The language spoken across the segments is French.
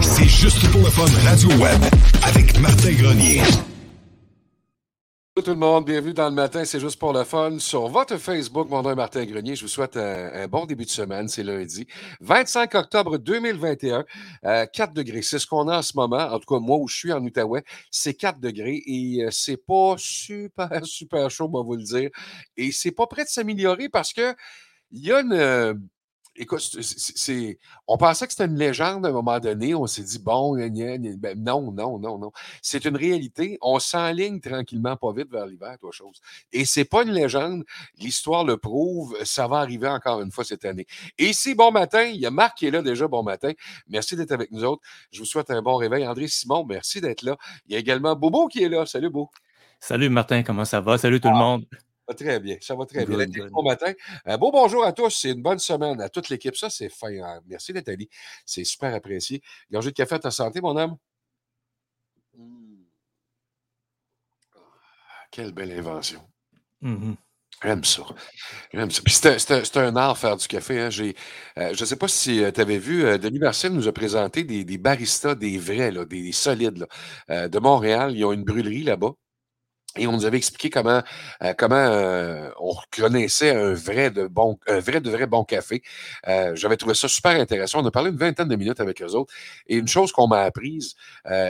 C'est juste pour le fun Radio Web avec Martin Grenier. Bonjour tout le monde, bienvenue dans le matin, c'est juste pour le fun. Sur votre Facebook, mon nom est Martin Grenier, je vous souhaite un, bon début de semaine, c'est lundi. 25 octobre 2021, euh, 4 degrés, c'est ce qu'on a en ce moment. En tout cas, moi où je suis en Outaouais, c'est 4 degrés et euh, c'est pas super, super chaud, on va vous le dire. Et c'est pas prêt de s'améliorer parce que il y a une... Écoute, c'est- on pensait que c'était une légende à un moment donné. On s'est dit, bon. Ben, non, non, non, non. C'est une réalité. On s'enligne tranquillement, pas vite vers l'hiver, toi, chose. Et c'est pas une légende. L'histoire le prouve. Ça va arriver encore une fois cette année. Et ici, bon matin. Il y a Marc qui est là déjà. Bon matin. Merci d'être avec nous autres. Je vous souhaite un bon réveil. André Simon, merci d'être là. Il y a également Bobo qui est là. Salut, Beau. Salut Martin, comment ça va? Salut tout le monde. Va très bien. Ça va très bien. Good, Nathalie, good. Bon matin. Un beau bonjour à tous. C'est une bonne semaine à toute l'équipe. Ça, c'est fin. hein. Merci, Nathalie. C'est super apprécié. Gorgée de café à ta santé, mon homme. Mm. Ah, Quelle belle invention. J'aime ça. J'aime ça. Puis c'est un, art faire du café. hein. J'ai, euh, je ne sais pas si tu avais vu, euh, Denis Marcel nous a présenté des, des baristas, des vrais, là, des, des solides là, euh, de Montréal. Ils ont une brûlerie là-bas. Et on nous avait expliqué comment, euh, comment euh, on reconnaissait un vrai de bon, un vrai de vrai bon café. Euh, J'avais trouvé ça super intéressant. On a parlé une vingtaine de minutes avec eux autres. Et une chose qu'on m'a apprise,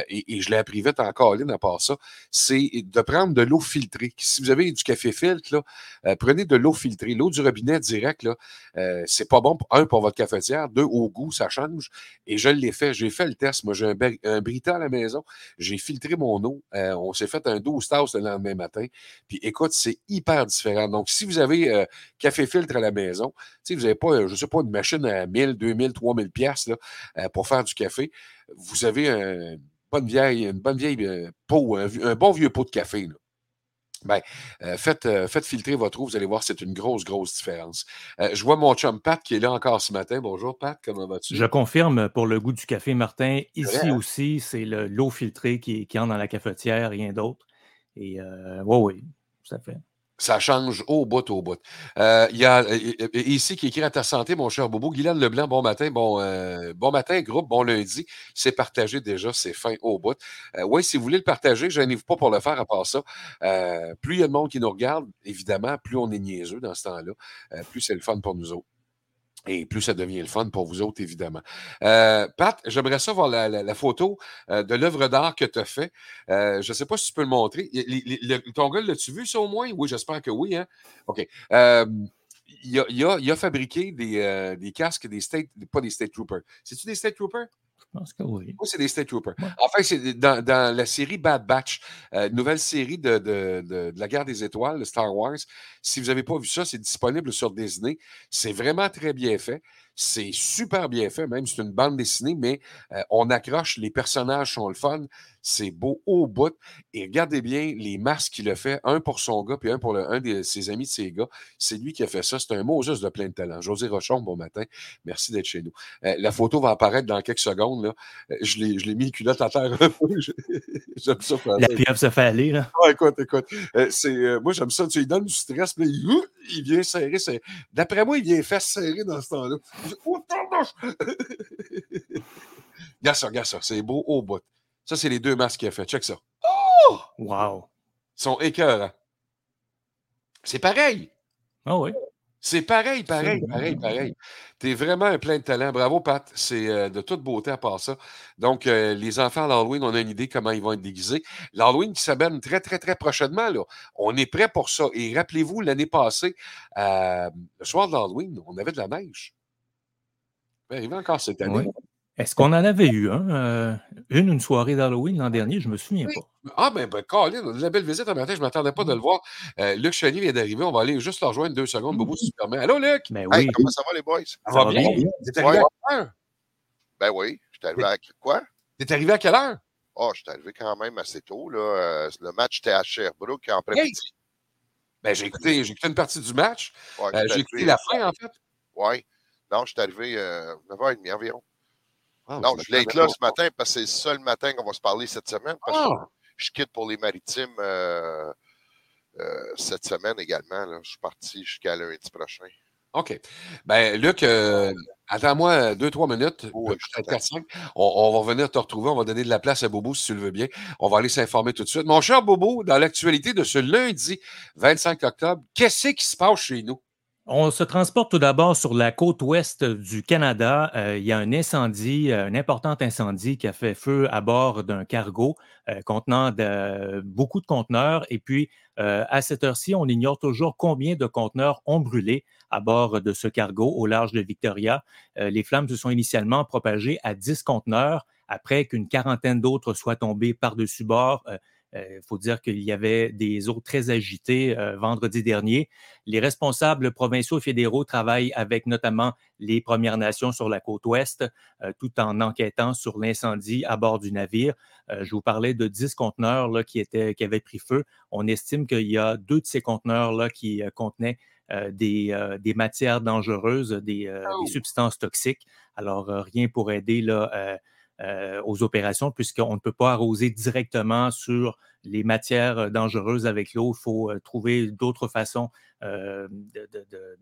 et, je l'ai appris vite encore, Lynn, à part ça, c'est de prendre de l'eau filtrée. Si vous avez du café filtre, prenez de l'eau filtrée. L'eau du robinet direct, là, c'est pas bon, un, pour votre cafetière, deux, au goût, ça change. Et je l'ai fait. J'ai fait le test. Moi, j'ai un, un Brita à la maison. J'ai filtré mon eau. On s'est fait un 12 tasses le lendemain matin. Puis écoute, c'est hyper différent. Donc, si vous avez euh, café filtre à la maison, sais, vous n'avez pas, euh, je sais pas, une machine à 1000, 2000, 3000 pièces pour faire du café, vous avez un- une bonne vieille, une bonne vieille euh, pot, un, bon vieux pot de café. Là. Ben, euh, faites, euh, faites filtrer votre eau, vous allez voir, c'est une grosse, grosse différence. Euh, je vois mon chum Pat qui est là encore ce matin. Bonjour Pat, comment vas-tu? Je confirme pour le goût du café, Martin. Ici hein? aussi, c'est le- l'eau filtrée qui, qui entre dans la cafetière, rien d'autre. Et euh, oui, oui, ça fait. Ça change au bout, au bout. Euh, Il y a ici qui écrit à ta santé, mon cher Bobo. Guylaine Leblanc, bon matin, bon, euh, bon matin, groupe, bon lundi. C'est partagé déjà, c'est fin au bout. Oui, si vous voulez le partager, je vous pas pour le faire à part ça. Plus il y a de monde qui nous regarde, évidemment, plus on est niaiseux dans ce temps-là, plus c'est le fun pour nous autres. Et plus ça devient le fun pour vous autres, évidemment. Euh, Pat, j'aimerais ça voir la, photo euh, de l'œuvre d'art que tu as fait. Euh, je ne sais pas si tu peux le montrer. Ton gars, l'as-tu vu, ça au moins? Oui, j'espère que oui. Hein? OK. Il, a, fabriqué des, des casques, des state, pas des State Troopers. C'est-tu des State Troopers? Je pense que oui. C'est des State Troopers. Ouais. Enfin, c'est dans, dans la série Bad Batch, euh, nouvelle série de, de- de- de la guerre des étoiles, de Star Wars. Si vous n'avez pas vu ça, c'est disponible sur Disney. C'est vraiment très bien fait. C'est super bien fait, même c'est une bande dessinée, mais euh, on accroche, les personnages sont le fun, c'est beau au bout. Et regardez bien les masques qu'il a fait, un pour son gars, puis un pour le- un de ses amis de ses gars. C'est lui qui a fait ça. C'est un mot juste de plein de talent. José Rochon, bon matin. Merci d'être chez nous. Euh, la photo va apparaître dans quelques secondes. Là. Euh, Je l'ai mis les culottes à terre un peu. J'aime ça faire La pieuvre se fait aller, là. Ah, écoute, écoute. Euh, c'est, euh, moi, j'aime ça. Tu lui donnes du stress, là, il, vient serrer. D'après moi, il vient faire serrer dans ce temps-là. Oh, regarde ça, regarde ça. C'est beau au bout. Ça, c'est les deux masques qu'il a fait. Check ça. Wow. Ils sont écœurants. C'est pareil. Ah oui. C'est pareil, pareil, pareil, pareil. Tu es vraiment un plein de talent. Bravo, Pat. C'est euh, de toute beauté à part ça. Donc, euh, les enfants à l'Halloween, on a une idée comment ils vont être déguisés. L'Halloween qui s'abonne très, très, très prochainement. Là. On est prêt pour ça. Et rappelez-vous, l'année passée, euh, le soir de l'Halloween, on avait de la neige. Ça va arriver encore cette année. Oui. Est-ce qu'on en avait eu un, euh, une, une soirée d'Halloween l'an dernier? Je ne me souviens pas. Ah, ben, ben Colin, on a de la belle visite un matin. Je ne m'attendais pas de le voir. Euh, Luc Chenier vient d'arriver. On va aller juste le rejoindre deux secondes. Bobo, si tu permets. Allô, Luc? Ben Hey, oui. comment ça va, les boys? Ça va bien? T'es arrivé à quelle heure? Ben oui, je suis arrivé à quoi? T'es arrivé à quelle heure? Oh, je suis arrivé quand même assez tôt. Là. Euh, le match était à Sherbrooke en après-midi. Ben, j'ai écouté, j'ai écouté une partie du match. Ouais, Euh, j'ai écouté la fin, en fait. Ouais. Non, je suis arrivé euh, 9h30 environ. Ah, non, je voulais être là ce matin parce que c'est le seul matin qu'on va se parler cette semaine. Parce que Ah, je quitte pour les maritimes euh, euh, cette semaine également. Là. Je suis parti jusqu'à lundi prochain. OK. Ben, Luc, euh, attends-moi deux, trois minutes, quatre, cinq. On, on va revenir te retrouver. On va donner de la place à Bobo si tu le veux bien. On va aller s'informer tout de suite. Mon cher Bobo, dans l'actualité de ce lundi 25 octobre, qu'est-ce qui se passe chez nous? On se transporte tout d'abord sur la côte ouest du Canada. Euh, il y a un incendie, euh, un important incendie qui a fait feu à bord d'un cargo euh, contenant beaucoup de conteneurs. Et puis, à cette heure-ci, on ignore toujours combien de conteneurs ont brûlé à bord de ce cargo au large de Victoria. Les flammes se sont initialement propagées à 10 conteneurs après qu'une quarantaine d'autres soient tombés par-dessus bord. Euh, Il faut dire qu'il y avait des eaux très agitées euh, vendredi dernier. Les responsables provinciaux et fédéraux travaillent avec notamment les Premières Nations sur la côte ouest, euh, tout en enquêtant sur l'incendie à bord du navire. Euh, je vous parlais de 10 conteneurs là, qui, étaient, qui avaient pris feu. On estime qu'il y a deux de ces conteneurs-là qui euh, contenaient euh, des, euh, des matières dangereuses, des, euh, Oh. des substances toxiques. Alors, euh, rien pour aider là, euh, aux opérations, puisqu'on ne peut pas arroser directement sur les matières euh, dangereuses avec l'eau. Il faut euh, trouver d'autres façons euh,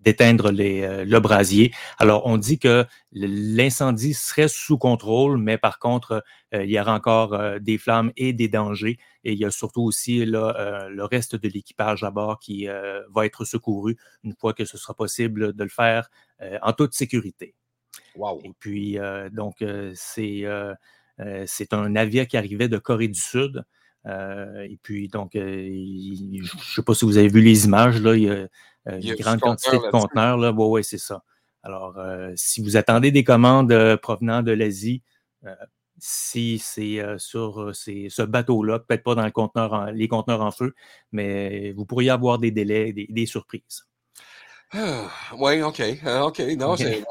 d'éteindre euh, le brasier. Alors, on dit que l'incendie serait sous contrôle, mais par contre, il y aura encore des flammes et des dangers. Et il y a surtout aussi là, le reste de l'équipage à bord qui va être secouru une fois que ce sera possible de le faire en toute sécurité. Wow. Et puis, euh, donc, euh, c'est euh, c'est un navire qui arrivait de Corée du Sud. Euh, et puis, donc, euh, il- je ne sais pas si vous avez vu les images, là, il y a Il y a une grande quantité de conteneurs. Là. Ouais, c'est ça. Alors, euh, si vous attendez des commandes provenant de l'Asie, si c'est sur ce bateau-là, peut-être pas dans le conteneur en- les conteneurs en feu, mais vous pourriez avoir des délais, des, des surprises. Oui, OK. euh, OK. Non, OK. c'est.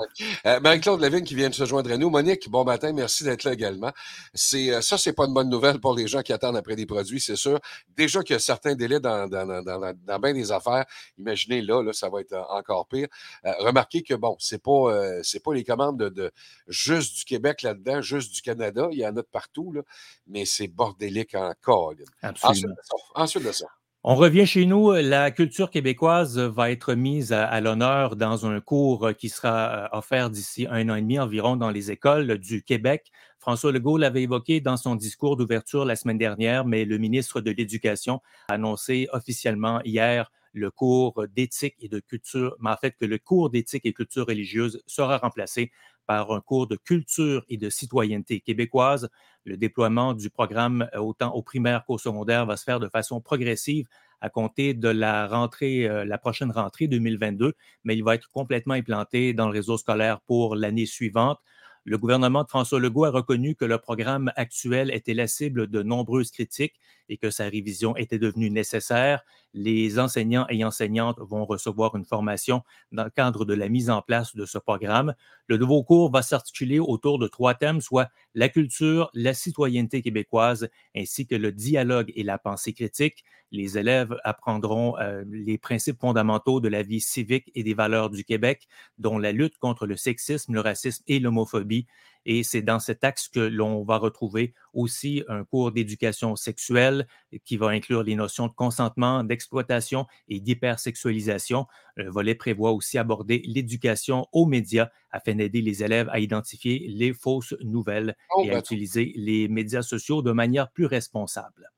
Euh, Marie-Claude Lavigne qui vient de se joindre à nous. Monique, bon matin, merci d'être là également. C'est, euh, ça, c'est pas une bonne nouvelle pour les gens qui attendent après des produits, c'est sûr. Déjà qu'il y a certains délais dans, dans, dans, dans, dans bien des affaires. Imaginez là, là, ça va être euh, encore pire. Euh, remarquez que bon, c'est pas, euh, c'est pas les commandes de, de juste du Québec là-dedans, juste du Canada. Il y en a de partout, là, mais c'est bordélique encore. Absolument. Ensuite de ça. On revient chez nous. La culture québécoise va être mise à, l'honneur dans un cours qui sera euh, offert d'ici un an et demi environ dans les écoles du Québec. François Legault l'avait évoqué dans son discours d'ouverture la semaine dernière, mais le ministre de l'Éducation a annoncé officiellement hier le cours d'éthique et de culture, mais en fait que le cours d'éthique et culture religieuse sera remplacé par un cours de culture et de citoyenneté québécoise. Le déploiement du programme euh, autant au primaire qu'au secondaire va se faire de façon progressive à compter de la rentrée, euh, la prochaine rentrée 2022, mais il va être complètement implanté dans le réseau scolaire pour l'année suivante. Le gouvernement de François Legault a reconnu que le programme actuel était la cible de nombreuses critiques et que sa révision était devenue nécessaire. Les enseignants et enseignantes vont recevoir une formation dans le cadre de la mise en place de ce programme. Le nouveau cours va s'articuler autour de trois thèmes, soit la culture, la citoyenneté québécoise, ainsi que le dialogue et la pensée critique. Les élèves apprendront euh, les principes fondamentaux de la vie civique et des valeurs du Québec, dont la lutte contre le sexisme, le racisme et l'homophobie. Et c'est dans cet axe que l'on va retrouver aussi un cours d'éducation sexuelle qui va inclure les notions de consentement, d'exploitation et d'hypersexualisation. Le volet prévoit aussi aborder l'éducation aux médias afin d'aider les élèves à identifier les fausses nouvelles Oh, et à ben, utiliser les médias sociaux de manière plus responsable.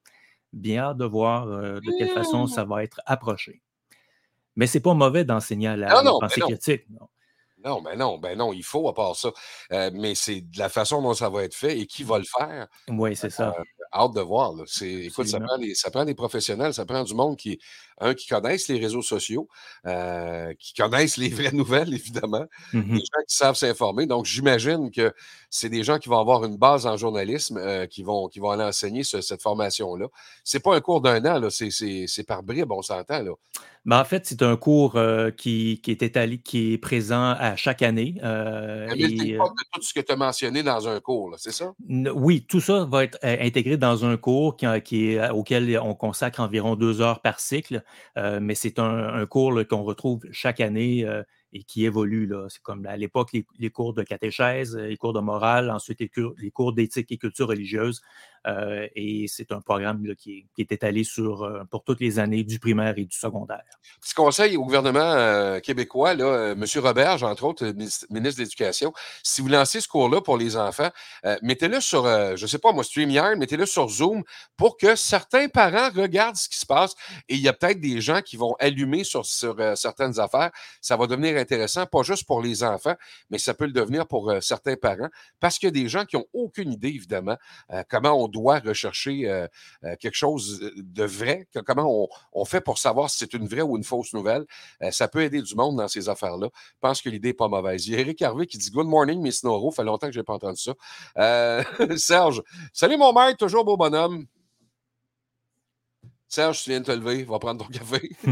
Bien hâte de voir euh, de quelle façon ça va être approché. Mais c'est pas mauvais d'enseigner à la, Non, la non, pensée critique. non. Non, ben non, ben non, il faut à part ça. Euh, mais c'est de la façon dont ça va être fait et qui va le faire. Oui, c'est ça. Hâte de voir. là. Écoute, ça prend, des, ça prend des professionnels, ça prend du monde qui. Un, qui connaissent les réseaux sociaux, euh, qui connaissent les vraies nouvelles, évidemment, des Mhm. gens qui savent s'informer. Donc, j'imagine que c'est des gens qui vont avoir une base en journalisme, euh, qui, vont, qui vont aller enseigner ce- cette formation-là. C'est pas un cours d'un an, c'est, par bribes, on s'entend. Là. Ben, en fait, c'est un cours euh, qui, qui est étalé, qui est présent à chaque année. euh, et, de tout ce que tu as mentionné dans un cours, c'est ça? Oui, tout ça va être euh, intégré dans un cours qui, qui est, auquel on consacre environ deux heures par cycle, mais c'est un, cours qu'on retrouve chaque année euh, et qui évolue. C'est comme à l'époque les, cours de catéchèse, euh, les cours de morale, ensuite les cours d'éthique et culture religieuse. Euh, et c'est un programme qui, est, étalé sur, euh, pour toutes les années du primaire et du secondaire. Petit conseil au gouvernement euh, québécois, là, M. Roberge, entre autres, ministre, de l'Éducation, si vous lancez ce cours-là pour les enfants, mettez-le sur, je ne sais pas moi, StreamYard, mettez-le sur Zoom pour que certains parents regardent ce qui se passe et il y a peut-être des gens qui vont allumer sur, sur certaines affaires. Ça va devenir intéressant, pas juste pour les enfants, mais ça peut le devenir pour certains parents parce qu'il y a des gens qui n'ont aucune idée, évidemment, comment on doit rechercher euh, euh, quelque chose de vrai, que- comment on, on fait pour savoir si c'est une vraie ou une fausse nouvelle. Euh, ça peut aider du monde dans ces affaires-là. Je pense que l'idée n'est pas mauvaise. Il y a Eric Harvey qui dit Good morning, Miss Noro. Ça fait longtemps que je n'ai pas entendu ça. Euh, Serge, salut mon maître, toujours beau bonhomme. Serge, tu viens de te lever, va prendre ton café.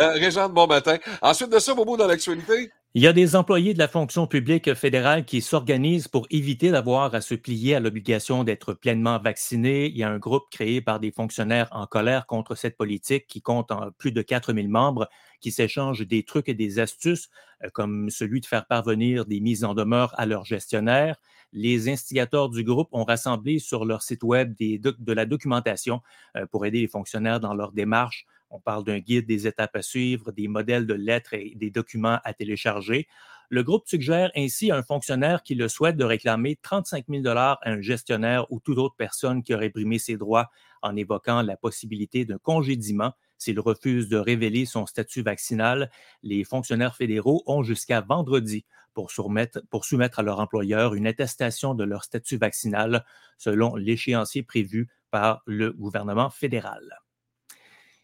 euh, Régent, bon matin. Ensuite de ça, Bobo, dans l'actualité. Il y a des employés de la fonction publique fédérale qui s'organisent pour éviter d'avoir à se plier à l'obligation d'être pleinement vaccinés. Il y a un groupe créé par des fonctionnaires en colère contre cette politique qui compte plus de 4000 membres qui s'échangent des trucs et des astuces, euh, comme celui de faire parvenir des mises en demeure à leurs gestionnaires. Les instigateurs du groupe ont rassemblé sur leur site web de la documentation euh, pour aider les fonctionnaires dans leur démarche. On parle d'un guide des étapes à suivre, des modèles de lettres et des documents à télécharger. Le groupe suggère ainsi à un fonctionnaire qui le souhaite de réclamer 35 000 à un gestionnaire ou toute autre personne qui aurait brimé ses droits en évoquant la possibilité d'un congédiement s'il refuse de révéler son statut vaccinal. Les fonctionnaires fédéraux ont jusqu'à vendredi pour soumettre, pour soumettre à leur employeur une attestation de leur statut vaccinal selon l'échéancier prévu par le gouvernement fédéral.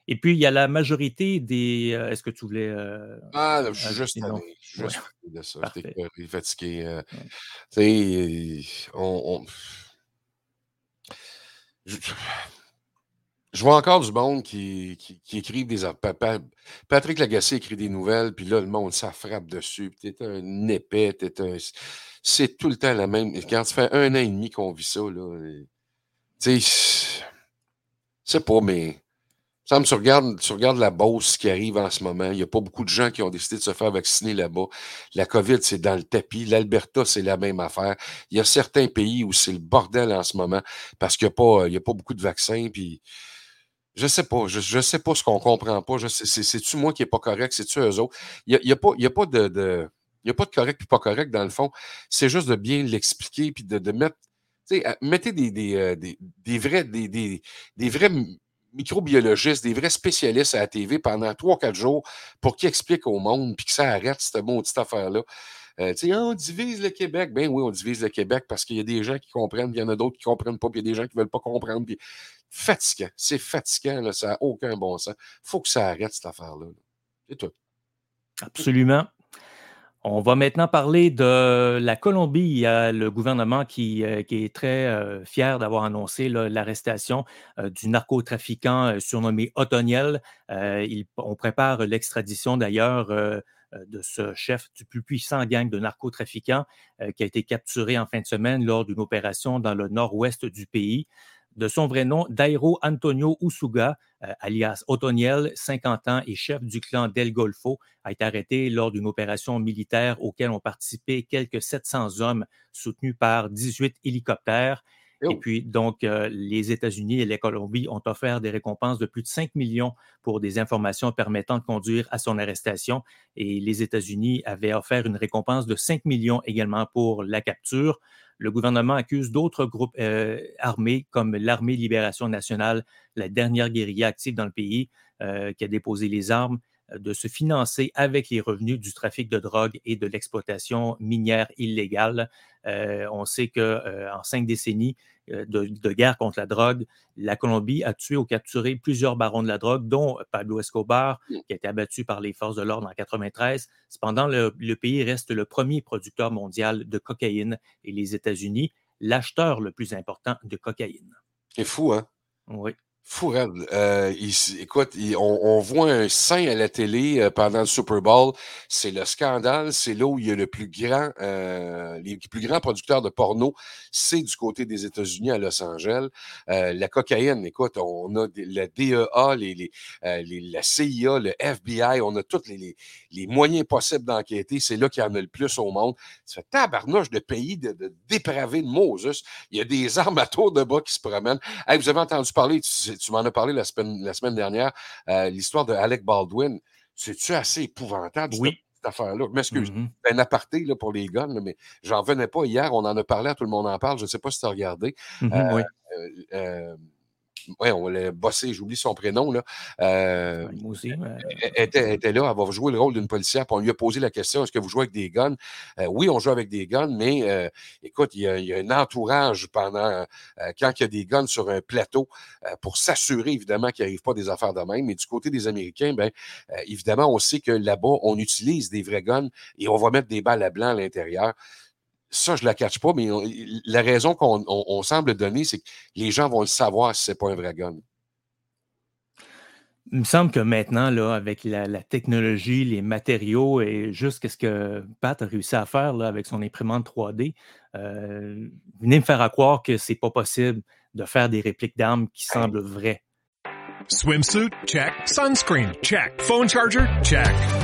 Et puis, il y a la majorité des. euh, Est-ce que tu voulais. euh, Ah, là, je suis juste. Je suis juste ouais. de ça. J'étais fatigué. euh. Tu sais, on. on- Je, je vois encore du monde qui, qui, qui écrivent des. Patrick Lagacé écrit des nouvelles, puis là, le monde, ça frappe dessus. Puis t'es un épais, t'es un. C'est tout le temps la même. Quand ça fait un an et demi qu'on vit ça, là. Tu sais, sais pas, mais. Ça me tu regardes, la Beauce qui arrive en ce moment. Il n'y a pas beaucoup de gens qui ont décidé de se faire vacciner là-bas. La COVID, c'est dans le tapis. L'Alberta, c'est la même affaire. Il y a certains pays où c'est le bordel en ce moment parce qu'il n'y a, pas- a pas beaucoup de vaccins. Puis je sais pas. Je, je sais pas ce qu'on comprend pas. C'est-tu moi qui n'est pas correct? C'est-tu eux autres? Il n'y a, y a pas, a pas de. il y a pas de correct et pas correct dans le fond. C'est juste de bien l'expliquer puis de, mettre. mettez des, des, euh, des, des vrais, des, des, vrais microbiologistes, des vrais spécialistes à la TV pendant 3-4 jours pour qu'ils expliquent au monde puis que ça arrête cette maudite affaire-là. Euh, tu sais, Ah, on divise le Québec. Ben oui, on divise le Québec parce qu'il y a des gens qui comprennent, il y en a d'autres qui ne comprennent pas, puis il y a des gens qui ne veulent pas comprendre. Fatigant. C'est fatigant, là, ça n'a aucun bon sens. Il faut que ça arrête, cette affaire-là. C'est tout. Absolument. On va maintenant parler de la Colombie. Il y a le gouvernement qui, euh, est très euh, fier d'avoir annoncé l'arrestation euh, du narcotrafiquant surnommé Otoniel. On prépare l'extradition d'ailleurs de ce chef du plus puissant gang de narcotrafiquants qui a été capturé en fin de semaine lors d'une opération dans le nord-ouest du pays. De son vrai nom, Dairo Antonio Usuga, euh, alias Otoniel, 50 ans et chef du clan Del Golfo, a été arrêté lors d'une opération militaire auquel ont participé quelques 700 hommes soutenus par 18 hélicoptères. Et Oh. puis, donc, euh, les États-Unis et la Colombie ont offert des récompenses de plus de 5 millions pour des informations permettant de conduire à son arrestation. Et les États-Unis avaient offert une récompense de 5 millions également pour la capture. Le gouvernement accuse d'autres groupes euh, armés comme l'Armée Libération Nationale, la dernière guérilla active dans le pays, euh, qui a déposé les armes, de se financer avec les revenus du trafic de drogue et de l'exploitation minière illégale. Euh, on sait qu'en cinq décennies, de, de, guerre contre la drogue. La Colombie a tué ou capturé plusieurs barons de la drogue, dont Pablo Escobar, qui a été abattu par les forces de l'ordre en 1993. Cependant, le, le pays reste le premier producteur mondial de cocaïne et les États-Unis, l'acheteur le plus important de cocaïne. C'est fou, hein? Oui. Fou, euh, écoute, on, voit un sein à la télé euh, pendant le Super Bowl. C'est le scandale. C'est là où il y a le plus grand, euh, les plus grands producteurs de porno. C'est du côté des États-Unis à Los Angeles. Euh, la cocaïne, écoute, on a la DEA, les, les, les, la CIA, le FBI. On a tous les, moyens possibles d'enquêter. C'est là qu'il y en a le plus au monde. Ça fait tabarnouche de pays de, dépravés de Moses. Il y a des armes à tour de bas qui se promènent. vous avez entendu parler, m'en as parlé la semaine, la semaine dernière, euh, l'histoire de Alec Baldwin. C'est-tu assez épouvantable, oui. cette, affaire-là? Je m'excuse. C'est un aparté là, pour les guns, mais j'en venais pas hier. On en a parlé, tout le monde en parle. Je ne sais pas si tu as regardé. Mhm, euh, oui. Ouais, on l'a bossé, j'oublie son prénom. Là. Euh, Moi aussi. elle, était, était, là, elle va jouer le rôle d'une policière. Puis on lui a posé la question est-ce que vous jouez avec des guns? Euh, Oui, on joue avec des guns, mais euh, écoute, il y, a, il y, a, un entourage pendant euh, quand il y a des guns sur un plateau pour s'assurer évidemment qu'il n'arrive pas des affaires de même. Mais du côté des Américains, ben, évidemment, on sait que là-bas, on utilise des vrais guns et on va mettre des balles à blanc à l'intérieur ça, je ne la catch pas, mais on, la raison qu'on on, on semble donner, c'est que les gens vont le savoir si ce n'est pas un vrai gun. Il me semble que maintenant, là, avec la, la technologie, les matériaux et juste ce que Pat a réussi à faire là, avec son imprimante 3D, euh, venez me faire à croire que c'est pas possible de faire des répliques d'armes qui semblent vraies. Swimsuit? Check. Sunscreen? Check. Phone charger? Check.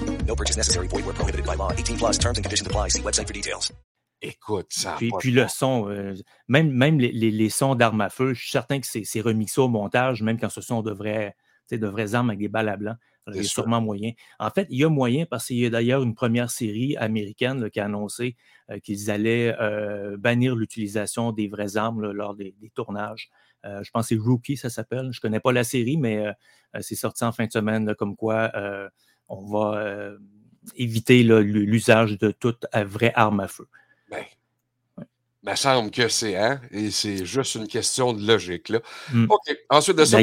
No purchase necessary. Void where prohibited by law. 18 plus terms and conditions apply. See website for details. Écoute, ça. Puis, puis le son, euh, même, même les, les, les sons d'armes à feu, je suis certain que c'est remixé au montage, même quand ce sont de vraies, de vraies armes avec des balles à blanc. Il y a sûrement moyen. En fait, il y a moyen parce qu'il y a d'ailleurs une première série américaine là, qui a annoncé euh, qu'ils allaient euh, bannir l'utilisation des vraies armes là, lors des, des tournages. Euh, je pense que c'est Rookie, ça s'appelle. Je ne connais pas la série, mais c'est sorti en fin de semaine, là, comme quoi on va euh, éviter l'usage de toute vraie arme à feu. Il me semble que c'est, hein? Et c'est juste une question de logique, là. Mm. OK. Ensuite de ça.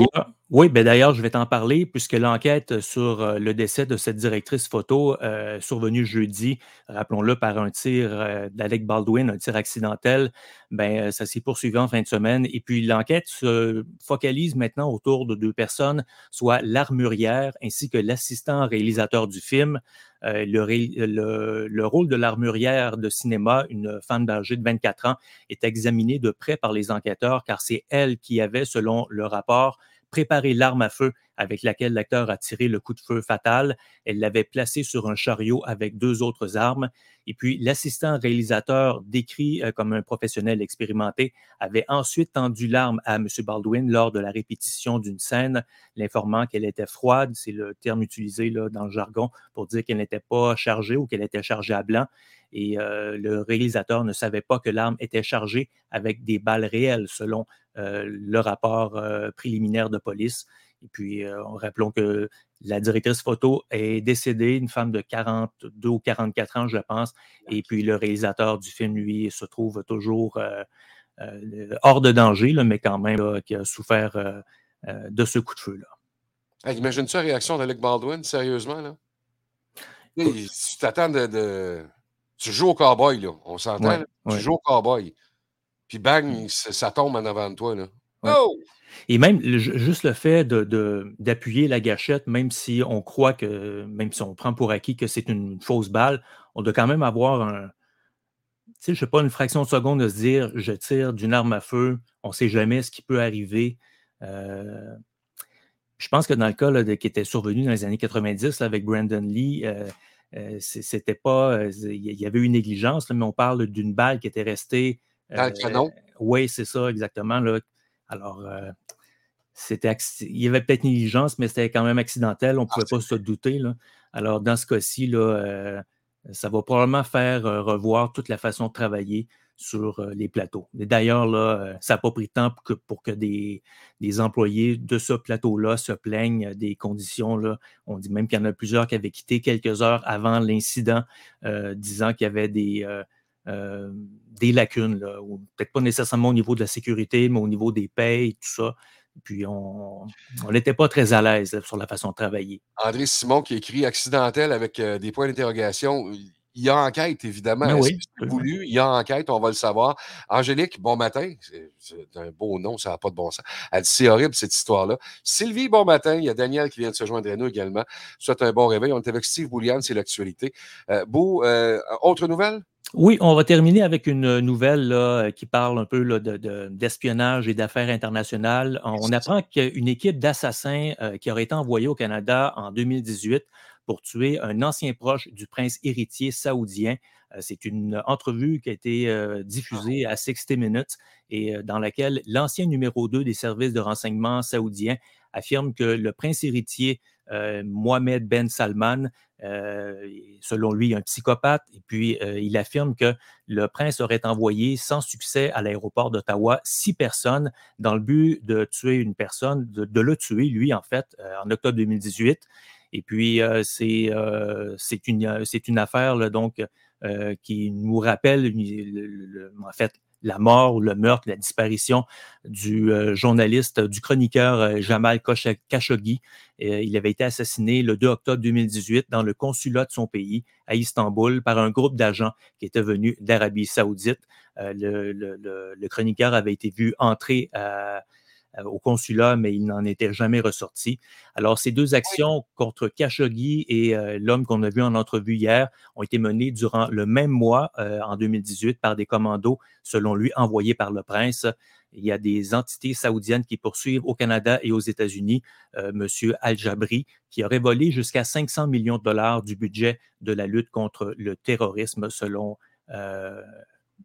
Oui, ben d'ailleurs, je vais t'en parler puisque l'enquête sur euh, le décès de cette directrice photo euh, survenue jeudi, rappelons-le, par un tir euh, d'Alec Baldwin, un tir accidentel, ben ça s'est poursuivi en fin de semaine. Et puis l'enquête se focalise maintenant autour de deux personnes, soit l'armurière ainsi que l'assistant réalisateur du film. Euh, le, le, le, rôle de l'armurière de cinéma, une femme âgée de 24 ans, est examiné de près par les enquêteurs car c'est elle qui avait, selon le rapport, préparé l'arme à feu avec laquelle l'acteur a tiré le coup de feu fatal. Elle l'avait placé sur un chariot avec deux autres armes. Et puis, l'assistant réalisateur, décrit euh, comme un professionnel expérimenté, avait ensuite tendu l'arme à M. Baldwin lors de la répétition d'une scène, l'informant qu'elle était froide, c'est le terme utilisé là, dans le jargon pour dire qu'elle n'était pas chargée ou qu'elle était chargée à blanc. Et euh, le réalisateur ne savait pas que l'arme était chargée avec des balles réelles, selon euh, le rapport préliminaire de police. Et puis, euh, rappelons que la directrice photo est décédée, une femme de 42 ou 44 ans, je pense. Et puis, le réalisateur du film, lui, se trouve toujours euh, euh, hors de danger, là, mais quand même, là, qui a souffert de ce coup de feu-là. Imagine-tu la réaction d'Alec Baldwin, sérieusement, là? Tu t'attends de, de, Tu joues au cowboy, là. On s'entend, Ouais, Tu joues au cowboy. Puis bang, ça tombe en avant de toi, là. Ouais. Oh! Et même le- juste le fait de- de- d'appuyer la gâchette, même si on croit que, même si on prend pour acquis que c'est une fausse balle, on doit quand même avoir un, tu sais, je sais pas, une fraction de seconde de se dire, je tire d'une arme à feu, on ne sait jamais ce qui peut arriver. Euh, je pense que dans le cas là, de- qui était survenu dans les années 90 là, avec Brandon Lee, euh, euh, c'était pas, il y avait eu une négligence, là, mais on parle d'une balle qui était restée. Dans le canon? Oui, c'est ça, exactement. Là. Alors, euh, c'était il y avait peut-être négligence, mais c'était quand même accidentel. On ne pouvait pas se douter. là. Alors, dans ce cas-ci, euh, ça va probablement faire euh, revoir toute la façon de travailler sur les plateaux. D'ailleurs, là, ça n'a pas pris de temps pour que, pour que des, des employés de ce plateau-là se plaignent des conditions. Là. On dit même qu'il y en a plusieurs qui avaient quitté quelques heures avant l'incident, disant qu'il y avait des, euh, des lacunes, peut-être pas nécessairement au niveau de la sécurité, mais au niveau des payes, tout ça. Puis on on n'était pas très à l'aise sur la façon de travailler. André Simon qui écrit accidentel avec euh, des points d'interrogation. Il y a enquête, évidemment. Ben oui, c'est voulu? Il y a enquête, on va le savoir. Angélique, bon matin. C'est c'est un beau nom, ça n'a pas de bon sens. Elle dit c'est horrible cette histoire-là. Sylvie, bon matin. Il y a Daniel qui vient de se joindre à nous également. Souhaite un bon réveil. On est avec Steve Boulian, c'est l'actualité. Euh, Beau, euh, autre nouvelle? Oui, on va terminer avec une nouvelle là, qui parle un peu là, de- de- d'espionnage et d'affaires internationales. On apprend qu'une équipe d'assassins euh, qui aurait été envoyée au Canada en 2018 pour tuer un ancien proche du prince héritier saoudien. Euh, C'est une entrevue qui a été euh, diffusée à 60 Minutes et euh, dans laquelle l'ancien numéro 2 des services de renseignement saoudiens affirme que le prince héritier euh, Mohamed Ben Salman euh, selon lui, un psychopathe. Et puis, euh, il affirme que le prince aurait envoyé sans succès à l'aéroport d'Ottawa six personnes dans le but de tuer une personne, de, le tuer, lui, en fait, euh, en octobre 2018. Et puis, euh, c'est euh, une, affaire, donc, euh, qui nous rappelle, en fait, la mort ou le meurtre, la disparition du euh, journaliste, du chroniqueur euh, Jamal Khashoggi. Euh, il avait été assassiné le 2 octobre 2018 dans le consulat de son pays à Istanbul par un groupe d'agents qui était venu d'Arabie saoudite. Euh, le, le- chroniqueur avait été vu entrer à- au consulat, mais il n'en était jamais ressorti. Alors, ces deux actions contre Khashoggi et euh, l'homme qu'on a vu en entrevue hier ont été menées durant le même mois, euh, en 2018, par des commandos, selon lui, envoyés par le prince. Il y a des entités saoudiennes qui poursuivent au Canada et aux États-Unis euh, M. Al-Jabri, qui aurait volé jusqu'à 500 millions de dollars du budget de la lutte contre le terrorisme, selon, euh,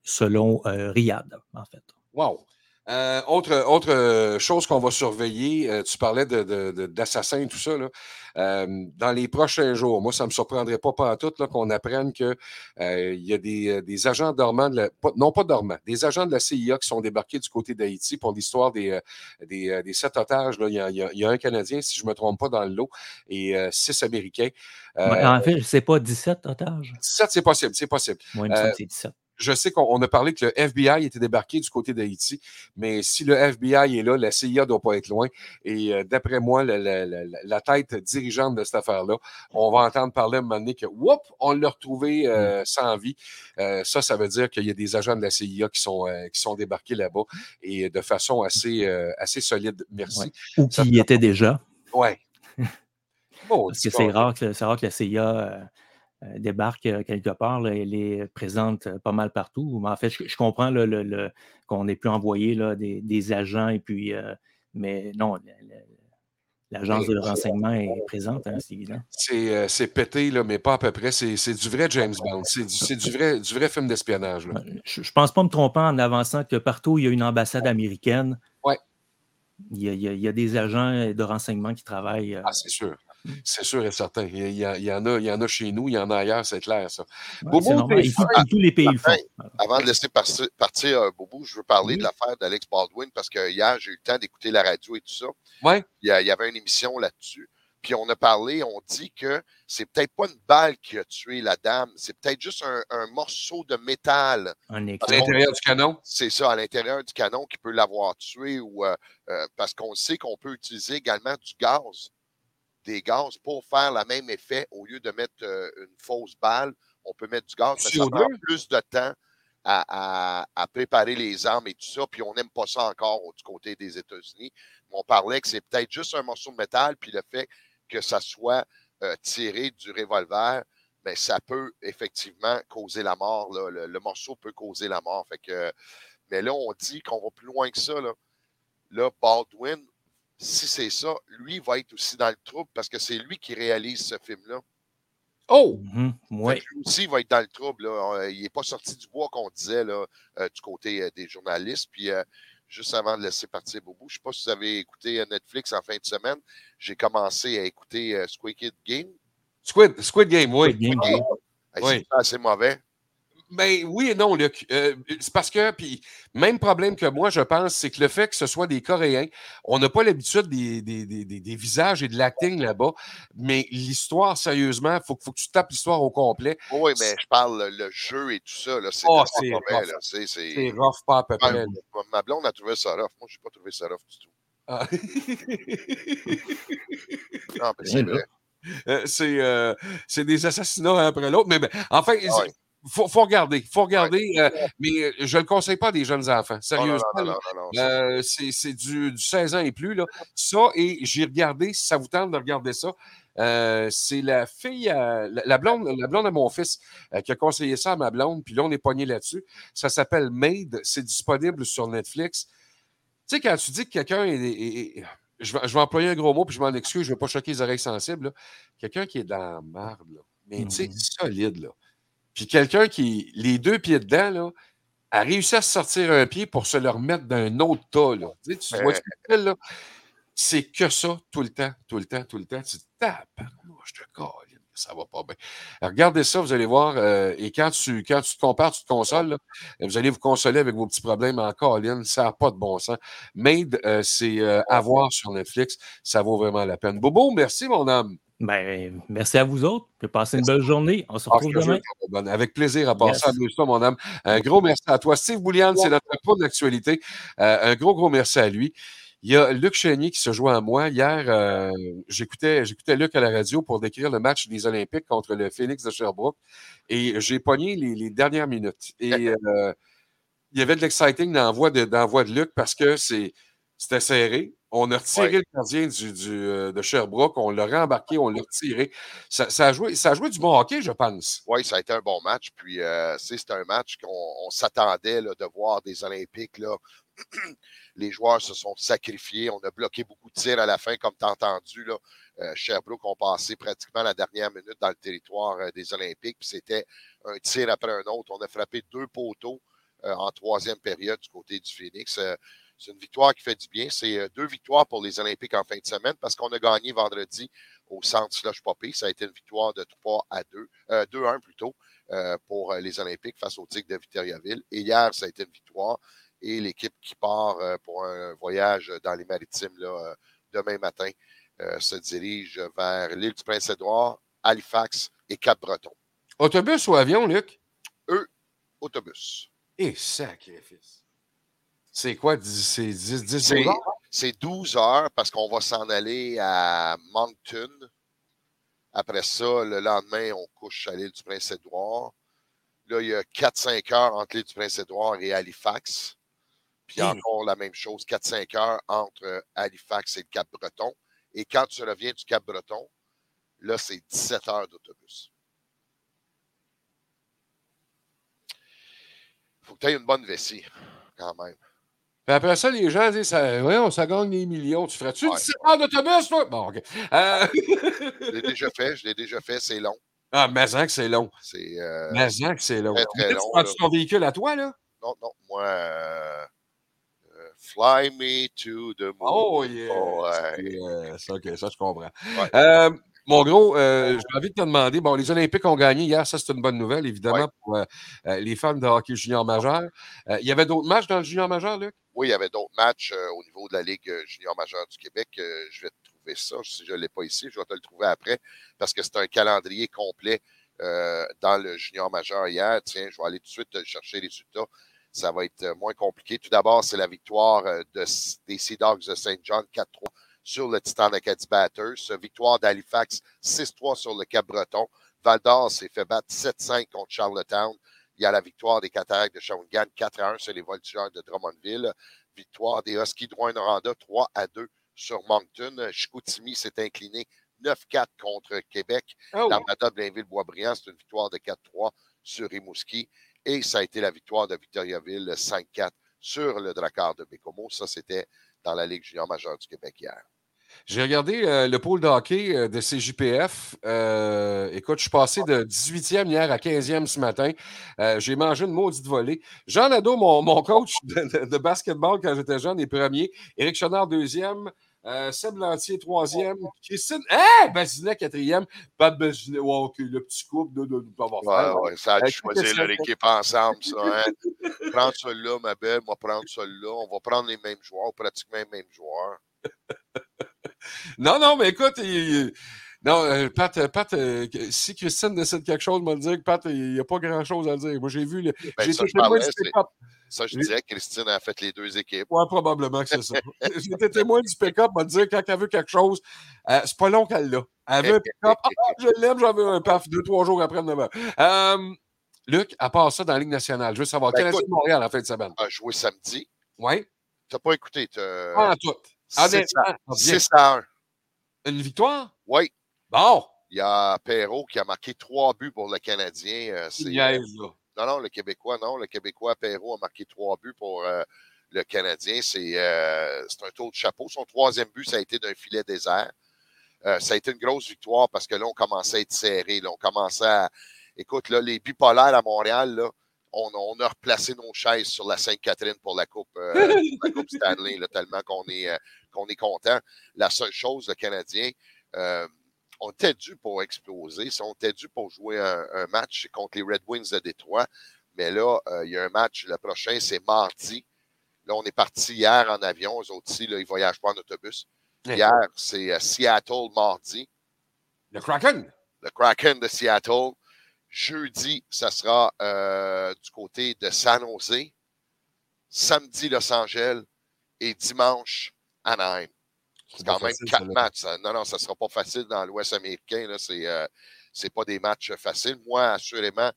selon euh, Riyad, en fait. Wow. Euh, autre, autre euh, chose qu'on va surveiller, euh, tu parlais de- de- de- d'assassins et tout ça. Là. Euh, dans les prochains jours, moi, ça ne me surprendrait pas pas tout qu'on apprenne qu'il y a des, euh, des agents dormants, de la- pas- non pas dormants, des agents de la CIA qui sont débarqués du côté d'Haïti pour l'histoire des, euh, des, euh, des sept otages. là. Il y, a, il y a- il y a un Canadien, si je ne me trompe pas, dans le lot, et euh, six Américains. Euh, en fait, c'est pas 17 otages? 17, c'est possible, c'est possible. Moi, il me semble Euh, que c'est 17. Je sais qu'on on a parlé que le FBI était débarqué du côté d'Haïti, mais si le FBI est là, la CIA ne doit pas être loin. Et euh, d'après moi, la, la- la- la tête dirigeante de cette affaire-là, on va entendre parler à un moment donné que, whoop, on l'a retrouvé euh, sans vie. Euh, ça, ça veut dire qu'il y a des agents de la CIA qui sont, qui sont débarqués là-bas et de façon assez, assez solide. Merci. Ouais. Ou qui y était déjà. Ouais. Bon, Parce que c'est rare, que- rare que la CIA débarque euh, quelque part. là, elle est présente euh, pas mal partout. Mais en fait, je, je comprends là, le- le- qu'on ait pu envoyer là, des, des agents, et puis, euh, mais non, la- la- l'agence de renseignement est présente, hein, c'est évident. C'est euh, pété, là, mais pas à peu près. C'est du vrai James Bond. C'est du, vrai, du vrai film d'espionnage. Je ne pense pas me tromper en avançant que partout il y a une ambassade américaine, Ouais. il, y a, il y a- des agents de renseignement qui travaillent. euh, Ah, c'est sûr. C'est sûr et certain. Il y, il y a- il y en a, il y en a chez nous, il y en a ailleurs, c'est clair, ça. ouais, Bobo, tous les pays le font. Martin, Avant de laisser partir, partir euh, Bobo, je veux parler Oui. de l'affaire d'Alex Baldwin parce que hier, j'ai eu le temps d'écouter la radio et tout ça. Ouais. Il y, a- il y avait une émission là-dessus. Puis on a parlé, on dit que c'est peut-être pas une balle qui a tué la dame, c'est peut-être juste un, un morceau de métal. Un À l'intérieur du canon. C'est ça, à l'intérieur du canon qui peut l'avoir tué ou euh, euh, parce qu'on sait qu'on peut utiliser également du gaz, des gaz pour faire le même effet au lieu de mettre euh, une fausse balle. On peut mettre du gaz, mais ça CO2? prend plus de temps à, à- à préparer les armes et tout ça, puis on n'aime pas ça encore du côté des États-Unis. Mais On parlait que c'est peut-être juste un morceau de métal, puis le fait que ça soit euh, tiré du revolver, ben, ça peut effectivement causer la mort. là. Le, le morceau peut causer la mort. Fait que, mais là, on dit qu'on va plus loin que ça. Là, Là, Baldwin, si c'est ça, lui va être aussi dans le trouble parce que c'est lui qui réalise ce film-là. Oh! Mhm, ouais. Lui aussi, va être dans le trouble. là. Euh, Il n'est pas sorti du bois qu'on disait là, euh, du côté euh, des journalistes. Puis, euh, juste avant de laisser partir Bobo, je ne sais pas si vous avez écouté Netflix en fin de semaine. J'ai commencé à écouter euh, Squid Game. Squid, Squid Game, oui. Game. Hey, Oui. C'est assez mauvais. Ben oui et non, Luc. Euh, c'est parce que, puis, même problème que moi, je pense, c'est que le fait que ce soit des Coréens, on n'a pas l'habitude des, des, des, des- des visages et de l'acting là-bas, mais l'histoire, sérieusement, il faut, faut que tu tapes l'histoire au complet. Oui, mais je parle le, jeu et tout ça. là, C'est Oh, rough. là. C'est- c'est- C'est rough pas à peu près. Ouais, ma blonde a trouvé ça rough. Moi, je n'ai pas trouvé ça rough du tout. Ah. Non, mais c'est Ouais, vrai. Euh, c'est euh, c'est des assassinats un après l'autre. Mais ben, enfin, Ah ouais. Faut, faut regarder. faut regarder. euh, mais euh, je ne le conseille pas à des jeunes enfants. Non, Sérieusement. Euh, c'est du, du 16 ans et plus. Là. Ça, et j'ai regardé, si ça vous tente de regarder ça, euh, c'est la fille, à- la, la blonde, la blonde de mon fils euh, qui a conseillé ça à ma blonde, puis là, on est pogné là-dessus. Ça s'appelle Made, c'est disponible sur Netflix. Tu sais, quand tu dis que quelqu'un est. est- est- je, vais, je vais employer un gros mot, puis je m'en excuse, je ne vais pas choquer les oreilles sensibles. là. Quelqu'un qui est dans la marde, là. mais tu sais, solide. Là. Puis quelqu'un qui, les deux pieds dedans, là, a réussi à se sortir un pied pour se le remettre d'un autre tas. Là. Tu, sais, tu vois ce que là? C'est que ça, tout le temps, tout le temps, tout le temps. Tu te tapes, je te caline, ça va pas bien. Alors, regardez ça, vous allez voir. euh, et quand tu, quand tu te compares, tu te consoles, là, vous allez vous consoler avec vos petits problèmes en caline. Ça n'a pas de bon sens. Made, euh, c'est euh, à voir sur Netflix. Ça vaut vraiment la peine. Bobo, merci, mon âme. Ben, merci à vous autres. Puis passez une Merci. belle journée. On se Ah, retrouve demain. Avec plaisir à passer Yes. à mon âme. Un gros merci à toi. Steve Boulian, c'est notre pro d'actualité. Euh, un gros, gros merci à lui. Il y a Luc Chénier qui se joue à moi. Hier, euh, j'écoutais, j'écoutais Luc à la radio pour décrire le match des Olympiques contre le Phoenix de Sherbrooke. Et j'ai pogné les, les dernières minutes. Et euh, il y avait de l'exciting dans la voix de, dans la voix de Luc parce que c'est, c'était serré. On a retiré Ouais. le gardien du, du, euh, de Sherbrooke, on l'a rembarqué, on l'a retiré. Ça, ça, a joué, ça a joué du bon hockey, je pense. Oui, ça a été un bon match. Puis, euh, c'était un match qu'on on s'attendait de voir des Olympiques. Là. Les joueurs se sont sacrifiés. On a bloqué beaucoup de tirs à la fin, comme tu as entendu. Là. Euh, Sherbrooke ont passé pratiquement la dernière minute dans le territoire euh, des Olympiques. Puis c'était un tir après un autre. On a frappé deux poteaux en troisième période du côté du Phoenix. C'est une victoire qui fait du bien. C'est euh, deux victoires pour les Olympiques en fin de semaine parce qu'on a gagné vendredi au centre Slush Poppy. Ça a été une victoire de 3 à 2, euh, 2-1 plutôt, euh, pour euh, les Olympiques face au Tigre de Victoriaville. Et hier, ça a été une victoire. Et l'équipe qui part euh, pour un voyage dans les maritimes là, demain matin se dirige vers l'île du Prince-Édouard, Halifax et Cap-Breton. Autobus ou avion, Luc? Autobus. Et sacrifice. C'est quoi? C'est 10, 10 C'est- dollars? C'est 12 heures parce qu'on va s'en aller à Moncton. Après ça, le lendemain, on couche à l'île du Prince-Édouard. Là, il y a 4-5 heures entre l'île du Prince-Édouard et Halifax. Puis Hmm. encore la même chose, 4-5 heures entre Halifax et le Cap-Breton. Et quand tu reviens du Cap-Breton, là, c'est 17 heures d'autobus. Il faut que tu aies une bonne vessie, quand même. Puis après ça, les gens disent ça, ouais, ça gagne des millions. Tu ferais-tu Ouais. 17 heures d'autobus, toi? Bon, OK. Euh, Je l'ai déjà fait, je l'ai déjà fait, c'est long. ah, mais que c'est long. C'est. euh, Mais que c'est long. très, très Tu long, là. ton véhicule à toi, là? Non, non, moi, euh, euh, Fly Me to the Moon. Oh, yeah. Oh, ouais. C'est, euh, ça, OK, ça, je comprends. Ouais. Mon gros, euh, j'ai envie de te demander, bon, les Olympiques ont gagné hier, ça, c'est une bonne nouvelle, évidemment, Ouais. pour euh, euh, les fans de hockey junior majeur. Euh, il y avait d'autres matchs dans le junior majeur, Luc? Oui, il y avait d'autres matchs au niveau de la Ligue junior majeure du Québec. Je vais te trouver ça. Si je ne l'ai pas ici, je vais te le trouver après parce que c'est un calendrier complet dans le junior majeur hier. Tiens, je vais aller tout de suite chercher les résultats. Ça va être moins compliqué. Tout d'abord, c'est la victoire de, des Sea Dogs de Saint John 4-3 sur le Titan Acadie Batters. Victoire d'Halifax 6-3 sur le Cap-Breton. Val d'Or s'est fait battre 7-5 contre Charlottetown. Il y a la victoire des Cataractes de Shawinigan 4 à 1 sur les Voltigeurs de Drummondville. Victoire des Huskies de Rouen-Noranda 3 à 2 sur Moncton. Chicoutimi s'est incliné 9-4 contre Québec. Oh. L'Armada de Blainville-Boisbriand, c'est une victoire de 4-3 sur Rimouski. Et ça a été la victoire de Victoriaville 5-4 sur le Drakkar de Bécomo. Ça, c'était dans la Ligue junior majeure du Québec hier. J'ai regardé euh, le pôle de hockey euh, de CJPF. Euh, écoute, je suis passé de 18e hier à 15e ce matin. J'ai mangé une maudite volée. Jean Nadeau, mon, mon coach de, de- basketball quand j'étais jeune, est premier. Éric Chenard, deuxième. Seb Lantier, troisième. Christine, hein? Bazinet, quatrième. Pat Bazinet, ouais, OK, le petit couple de, de, de. Ouais, ouais, ça a dû choisir qu'est-ce leur que ça équipe ensemble, ça. Hein? prendre celui-là, ma belle, moi prendre celui-là. On va prendre les mêmes joueurs, pratiquement les mêmes joueurs. Non, non, mais écoute, il- non, euh, Pat, euh, Pat euh, que- si Christine décide quelque chose, me le dire que Pat, il n'y a pas grand-chose à dire. Moi, j'ai vu, le- Ben, j'ai ça, témoin parlais, du pick-up. Ça, je Oui. disais, Christine a fait les deux équipes. Ouais, probablement que c'est ça. J'ai été témoin du pick-up, me dire quand elle veut quelque chose, euh, c'est pas long qu'elle l'a. Elle veut un pick-up, ah, je l'aime, j'en veux un paf, deux, trois jours après, heures. Euh, Luc, à part ça, dans la Ligue nationale, je veux savoir, Ben, écoute. de Montréal en fin de semaine? a joué samedi. Oui? Tu n'as pas écouté. Pas en tout. Six Honnêtement, à- bien. 6 à 1. Une victoire? Oui. Bon! Il y a Perrault qui a marqué trois buts pour le Canadien. euh, c'est- là. Non, non, le Québécois, non. Le Québécois Perrault a marqué trois buts pour euh, le Canadien. C'est euh, c'est un tour de chapeau. Son troisième but, ça a été d'un filet désert. Euh, ça a été une grosse victoire parce que là, on commençait à être serré. Là, on commençait à. Écoute, là, les bipolaires à Montréal, là, on, on a replacé nos chaises sur la Sainte-Catherine pour la Coupe, euh, la coupe Stanley, là, tellement qu'on est, euh, qu'on est content. La seule chose, le Canadien, euh, on était dû pour exploser. On était dû pour jouer un, un match contre les Red Wings de Détroit. Mais là, euh, il y a un match, le prochain, c'est mardi. Là, on est parti hier en avion. Eux autres aussi, là, ils voyagent pas en autobus. Hier, c'est Seattle mardi. Le Kraken? Le Kraken de Seattle. Jeudi, ça sera euh, du côté de San Jose. Samedi, Los Angeles. Et dimanche, Anaheim. C'est quand même facile, quatre ça, matchs. ça. Non, non, ça ne sera pas facile dans l'Ouest américain. là. C'est euh, pas des matchs faciles. Moi, assurément,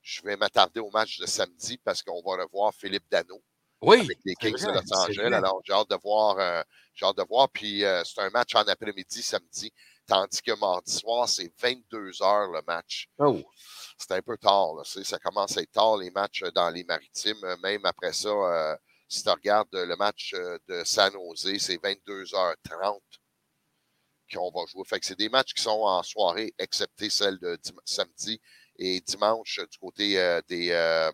je vais m'attarder au match de samedi parce qu'on va revoir Philippe Dano Oui. avec les Kings vrai, de Los Angeles. Alors, j'ai hâte de voir. euh, j'ai hâte de voir. Puis, euh, c'est un match en après-midi, samedi. Tandis que mardi soir, c'est 22 heures le match. Oh. C'est un peu tard. Ça commence à être tard, les matchs dans les maritimes. Euh, Même après ça, euh, si tu regardes euh, le match euh, de San Jose, c'est 22h30 qu'on va jouer. Fait que c'est des matchs qui sont en soirée, excepté celle de samedi et dimanche euh, du côté euh, des, euh,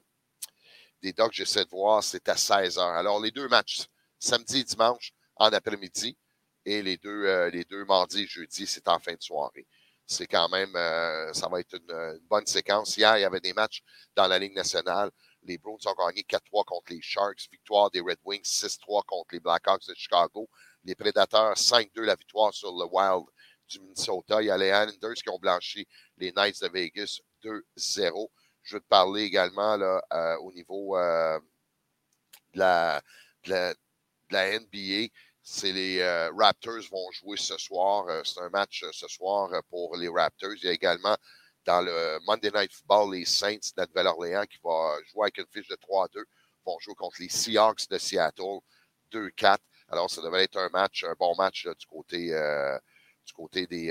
des Dogs. J'essaie de voir, c'est à 16h. Alors, les deux matchs, samedi et dimanche, en après-midi, et les deux, euh, les deux mardis et jeudi, c'est en fin de soirée. C'est quand même, euh, ça va être une, bonne séquence. Hier, il y avait des matchs dans la Ligue nationale. Les Bruins ont gagné 4-3 contre les Sharks. Victoire des Red Wings 6-3 contre les Blackhawks de Chicago. Les Prédateurs 5-2 la victoire sur le Wild du Minnesota. Il y a les Islanders qui ont blanchi les Knights de Vegas 2-0. Je veux te parler également là, euh, au niveau euh, de la NBA. C'est les euh, Raptors vont jouer ce soir. Euh, c'est un match euh, ce soir euh, pour les Raptors. Il y a également dans le Monday Night Football les Saints de la Nouvelle-Orléans qui va jouer avec une fiche de 3-2. vont jouer contre les Seahawks de Seattle 2-4. Alors, ça devrait être un match, un bon match du côté du côté des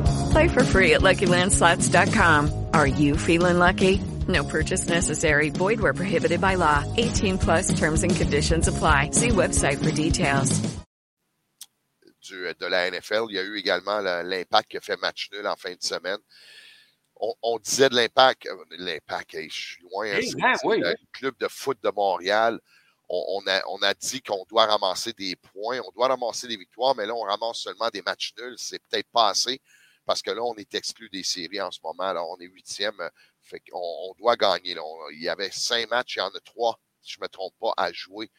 Play for free at LuckyLandSlots.com. Are you feeling lucky? No purchase necessary. Void where prohibited by law. 18 plus terms and conditions apply. See website for details. du, de la NFL. Il y a eu également l'impact qui a fait match nul en fin de semaine. On, on disait de l'impact. euh, L'impact, je suis loin. hein, Hey, man, oui, le club de foot de Montréal. On, on a, on a dit qu'on doit ramasser des points, on doit ramasser des victoires, mais là, on ramasse seulement des matchs nuls. C'est peut-être pas assez parce que là, on est exclu des séries en ce moment. Alors, on est huitième. on doit gagner. là. Il y avait cinq matchs, il y en a trois, si je ne me trompe pas, à jouer.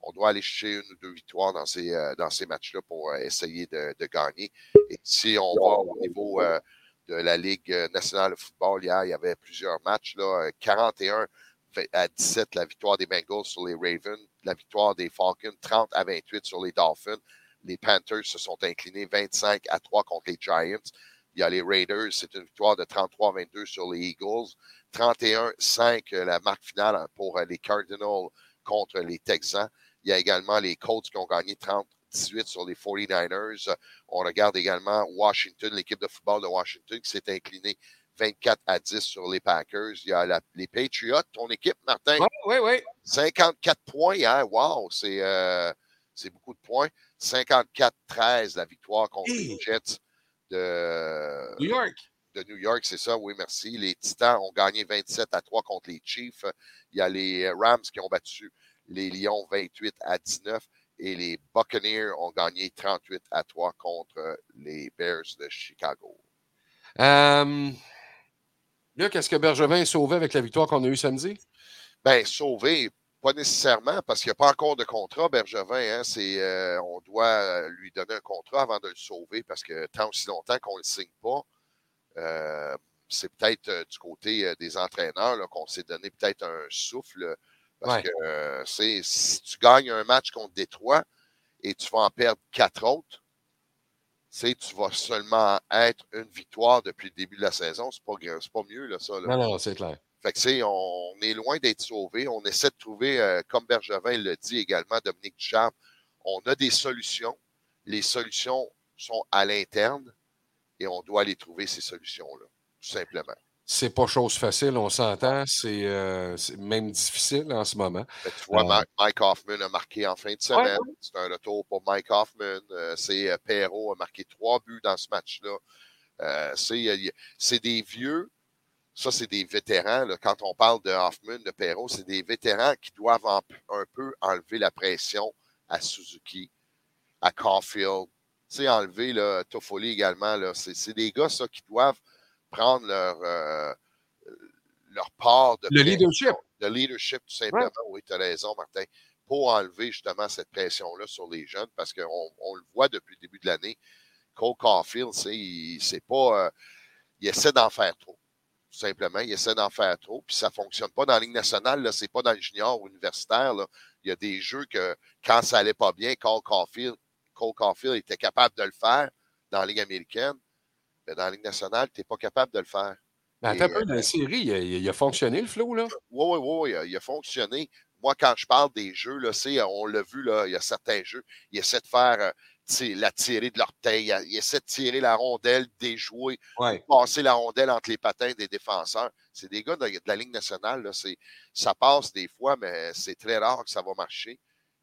On doit aller chercher une ou deux victoires dans ces, euh, dans ces matchs-là pour euh, essayer de, gagner. Et si on va au niveau euh, de la Ligue nationale de football, hier, il y avait plusieurs matchs. Là, euh, 41 fait- à 17, la victoire des Bengals sur les Ravens, la victoire des Falcons, 30 à 28 sur les Dolphins. Les Panthers se sont inclinés 25 à 3 contre les Giants. Il y a les Raiders, c'est une victoire de 33-22 sur les Eagles. 31-5, euh, la marque finale hein, pour euh, les Cardinals contre les Texans. Il y a également les Colts qui ont gagné 30-18 sur les 49ers. Euh, On regarde également Washington, l'équipe de football de Washington qui s'est inclinée 24 à 10 sur les Packers. Il y a la- les Patriots, ton équipe, Martin? Oui, oui, oui. 54 points hier. Wow, c'est euh, c'est beaucoup de points. 54-13, la victoire contre les Jets de New York. de New York, c'est ça, oui, merci. Les Titans ont gagné 27 à 3 contre les Chiefs. Il y a les Rams qui ont battu les Lions 28 à 19 et les Buccaneers ont gagné 38 à 3 contre les Bears de Chicago. Euh, Luc, est-ce que Bergevin est sauvé avec la victoire qu'on a eue samedi? Ben, sauvé, pas nécessairement, parce qu'il n'y a pas encore de contrat, Bergevin. Hein, c'est, euh, on doit euh, lui donner un contrat avant de le sauver, parce que tant aussi longtemps qu'on ne le signe pas, euh, c'est peut-être euh, du côté euh, des entraîneurs là, qu'on s'est donné peut-être un souffle. Parce Ouais. que euh, c'est, si tu gagnes un match contre Détroit et tu vas en perdre quatre autres, c'est, tu vas seulement être une victoire depuis le début de la saison. C'est pas, c'est pas mieux, là, ça. là. Non, non, c'est clair. Fait que, tu sais, on est loin d'être sauvé. On essaie de trouver, euh, comme Bergevin le dit également, Dominique Ducharme, on a des solutions. Les solutions sont à l'interne et on doit aller trouver ces solutions-là, tout simplement. C'est pas chose facile, on s'entend. C'est euh, c'est même difficile en ce moment. Que tu vois, Euh, Mike Hoffman a marqué en fin de Ouais, semaine. C'est un retour pour Mike Hoffman. Euh, c'est euh, Perrault a marqué trois buts dans ce match-là. Euh, euh, c'est des vieux. Ça, c'est des vétérans. là. Quand on parle de Hoffman, de Perrault, c'est des vétérans qui doivent en- un peu enlever la pression à Suzuki, à Caulfield. Tu sais, enlever là, Toffoli également. C'est des gars, ça, qui doivent prendre leur, euh, leur part de Le pression. leadership. Le leadership, tout simplement. Oui, tu as raison, Martin. Pour enlever justement cette pression-là sur les jeunes, parce qu'on on le voit depuis le début de l'année. Cole Caulfield, c'est pas. euh, il essaie d'en faire trop. Tout simplement, il essaie d'en faire trop, puis ça ne fonctionne pas dans la Ligue nationale, là, c'est pas dans le junior ou universitaire. Là. Il y a des jeux que quand ça allait pas bien, Cole Caulfield, Cole Caulfield était capable de le faire dans la Ligue américaine. Mais dans la Ligue nationale, tu n'es pas capable de le faire. Mais Et, un peu, euh, dans la série, il a, il a fonctionné le flow, là? Oui, oui, oui, il a- il a fonctionné. Moi, quand je parle des jeux, là, on l'a vu, là, il y a certains jeux, il essaie de faire euh, la tirer de l'orteil, il, il essaie de tirer la rondelle, déjouer, Ouais. passer la rondelle entre les patins des défenseurs. C'est des gars de, de la Ligue nationale, là, ça passe des fois, mais c'est très rare que ça va marcher.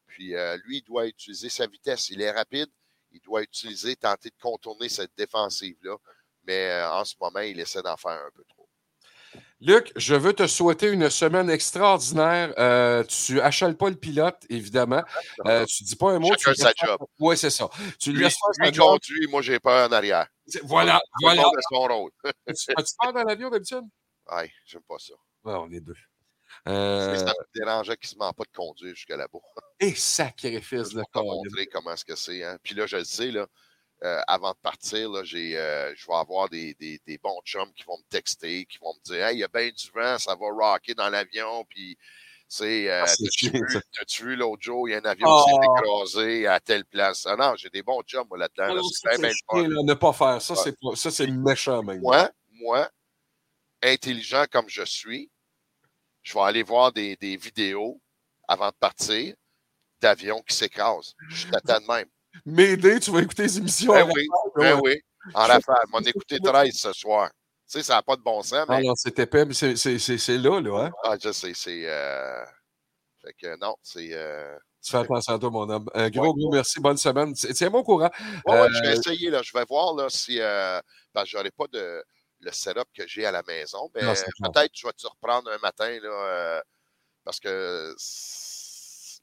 Puis euh, lui, il doit utiliser sa vitesse. Il est rapide, il doit utiliser, tenter de contourner cette défensive-là. Mais euh, en ce moment, il essaie d'en faire un peu trop. Luc, je veux te souhaiter une semaine extraordinaire. Euh, tu achales pas le pilote, évidemment. Euh, tu dis pas un mot. Chacun tu sa job. Oui, c'est ça. Tu lui laisses faire lui conduit, moi, j'ai peur en arrière. Voilà, voilà. son rôle. Tu- As-tu peur dans l'avion d'habitude? Ouais, j'aime pas ça. Ouais, on est deux. Euh, Ça me dérangeait quasiment pas de conduire jusqu'à là-bas. et sacrifice de Je vais te montrer comment est-ce que c'est. Hein. Puis là, je le sais, là, euh, avant de partir, là, j'ai, euh, je vais avoir des, des, des bons chums qui vont me texter, qui vont me dire Hey, il y a bien du vent, ça va rocker dans l'avion. Puis, c'est, euh, Ah, c'est t'as-tu vu, vu l'autre jour, il y a un avion Oh. qui s'est écrasé à telle place? Ah non, j'ai des bons chums moi, là-dedans. Là, non, c'est bien, là, ne pas faire ça, c'est ça, c'est méchant même. Moi, moi, intelligent comme je suis, je vais aller voir des, des vidéos avant de partir d'avions qui s'écrasent. Je t'attends de même. M'aider, tu vas écouter les émissions. Ben en oui, ben ouais. oui. En rafale. M'en écouter 13 ce soir. Tu sais, ça n'a pas de bon sens, Ah non, c'est épais, mais c'est- c'est c'est- c'est là, là. Hein? Ah, je sais, c'est. euh, Fait que non, c'est. Euh, tu fais attention à toi, mon homme. Un gros, gros merci. Bonne semaine. Tiens-moi au courant. Je vais essayer. Là. Je vais voir là, si. parce que je n'aurai pas de, le setup que j'ai à la maison. Mais peut-être je vais te reprendre un matin. Là, parce que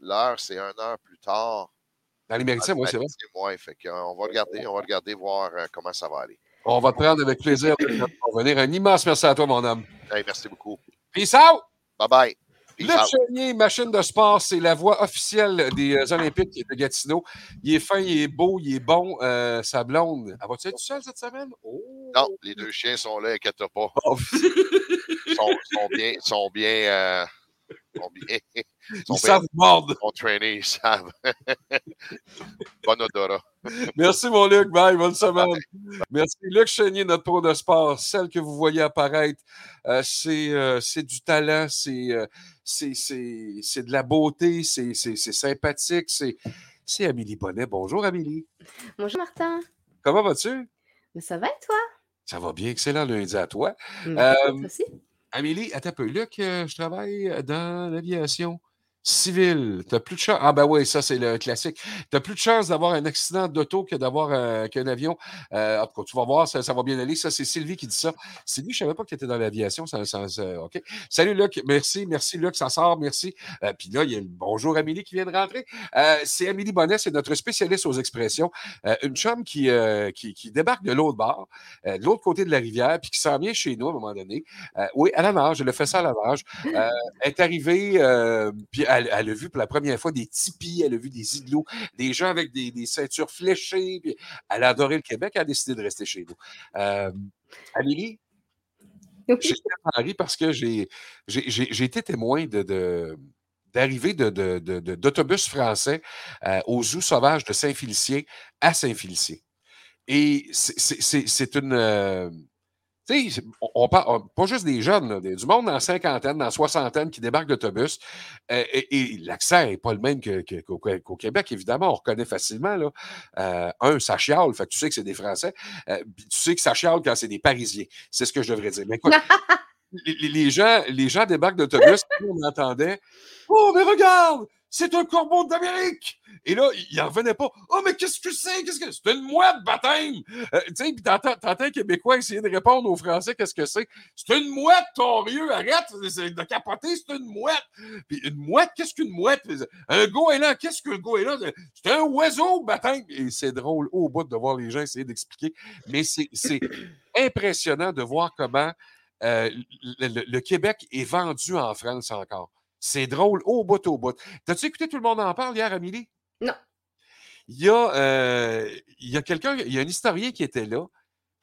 l'heure, c'est une heure plus tard. Dans les méritiens, oui, c'est vrai. Oui, fait qu'on va regarder, on va regarder, voir comment ça va aller. On va te prendre avec plaisir de revenir. Un immense merci à toi, mon homme. merci beaucoup. Peace out! Bye bye. Le Chenier, machine de sport, c'est la voix officielle des euh, Olympiques de Gatineau. Il est fin, il est beau, il est bon. Euh, sa blonde, elle va-tu être seule cette semaine? Oh! Non, les deux chiens sont là, inquiète pas. Oh. Ils sont, bien, sont bien euh, ils, savent mordre. Ils traîner, ils savent. bon odorat. Merci, mon Luc. Bye. Bonne semaine. Merci. Luc Chenier, notre pro de sport. Celle que vous voyez apparaître, euh, euh, c'est du talent, euh, c'est c'est de la beauté, c'est sympathique. C'est Amélie Bonnet. Bonjour, Amélie. Bonjour, Martin. Comment vas-tu? Ça va et toi? Ça va bien. Excellent lundi à toi. Merci, toi Amélie, attends un peu. Luc, euh, je travaille dans l'aviation civil. Tu plus de chance. Ah, ben oui, ça, c'est le classique. Tu plus de chance d'avoir un accident d'auto que d'avoir euh, qu'un avion. Euh, en tout cas, tu vas voir, ça, va bien aller. Ça, c'est Sylvie qui dit ça. Sylvie, je ne savais pas que tu étais dans l'aviation. Ça, OK. Salut, Luc. Merci. Merci, Luc. Ça sort. Merci. Euh, puis là, il y a le bonjour, Amélie, qui vient de rentrer. Euh, c'est Amélie Bonnet, c'est notre spécialiste aux expressions. une chum qui, qui, débarque de l'autre bord, de l'autre côté de la rivière, puis qui s'en vient chez nous à un moment donné. oui, à la nage. Elle a fait ça à la nage. elle est arrivée, puis elle, a vu pour la première fois des tipis, elle a vu des igloos, des gens avec des, ceintures fléchées. elle a adoré le Québec, elle a décidé de rester chez nous. Euh, Amélie, j'ai à Paris parce que j'ai été témoin de, d'arrivée d'autobus français euh, au zoo sauvage de Saint-Félicien à Saint-Félicien. Et c'est une. Euh, on, parle pas juste des jeunes, du monde dans cinquantaine, dans soixantaine qui débarque d'autobus. Euh, et, l'accent n'est pas le même qu'au Québec, évidemment. On reconnaît facilement. Là. Euh, un, ça chiale, fait tu sais que c'est des Français. Euh, tu sais que ça chiale quand c'est des Parisiens. C'est ce que je devrais dire. Mais les, gens, les gens débarquent d'autobus, on entendait Oh, mais regarde, c'est un corbeau d'Amérique. Et là, il n'en revenait pas. Oh, mais qu'est-ce que c'est? Qu'est-ce que c'est? une mouette, baptême! Euh, tu sais, puis t'entends, un Québécois essayer de répondre aux Français qu'est-ce que c'est? C'est une mouette, ton rieux, arrête de capoter, c'est une mouette. Puis une mouette, qu'est-ce qu'une mouette? Un goéland, qu'est-ce qu'un goéland? C'est un oiseau, baptême! Et c'est drôle au bout de voir les gens essayer d'expliquer. Mais c'est, impressionnant de voir comment euh, le Québec est vendu en France encore. C'est drôle au bout, au bout. T'as-tu écouté Tout le monde en parle hier, Amélie? Non. Il y a, euh, a quelqu'un, il y a un historien qui était là.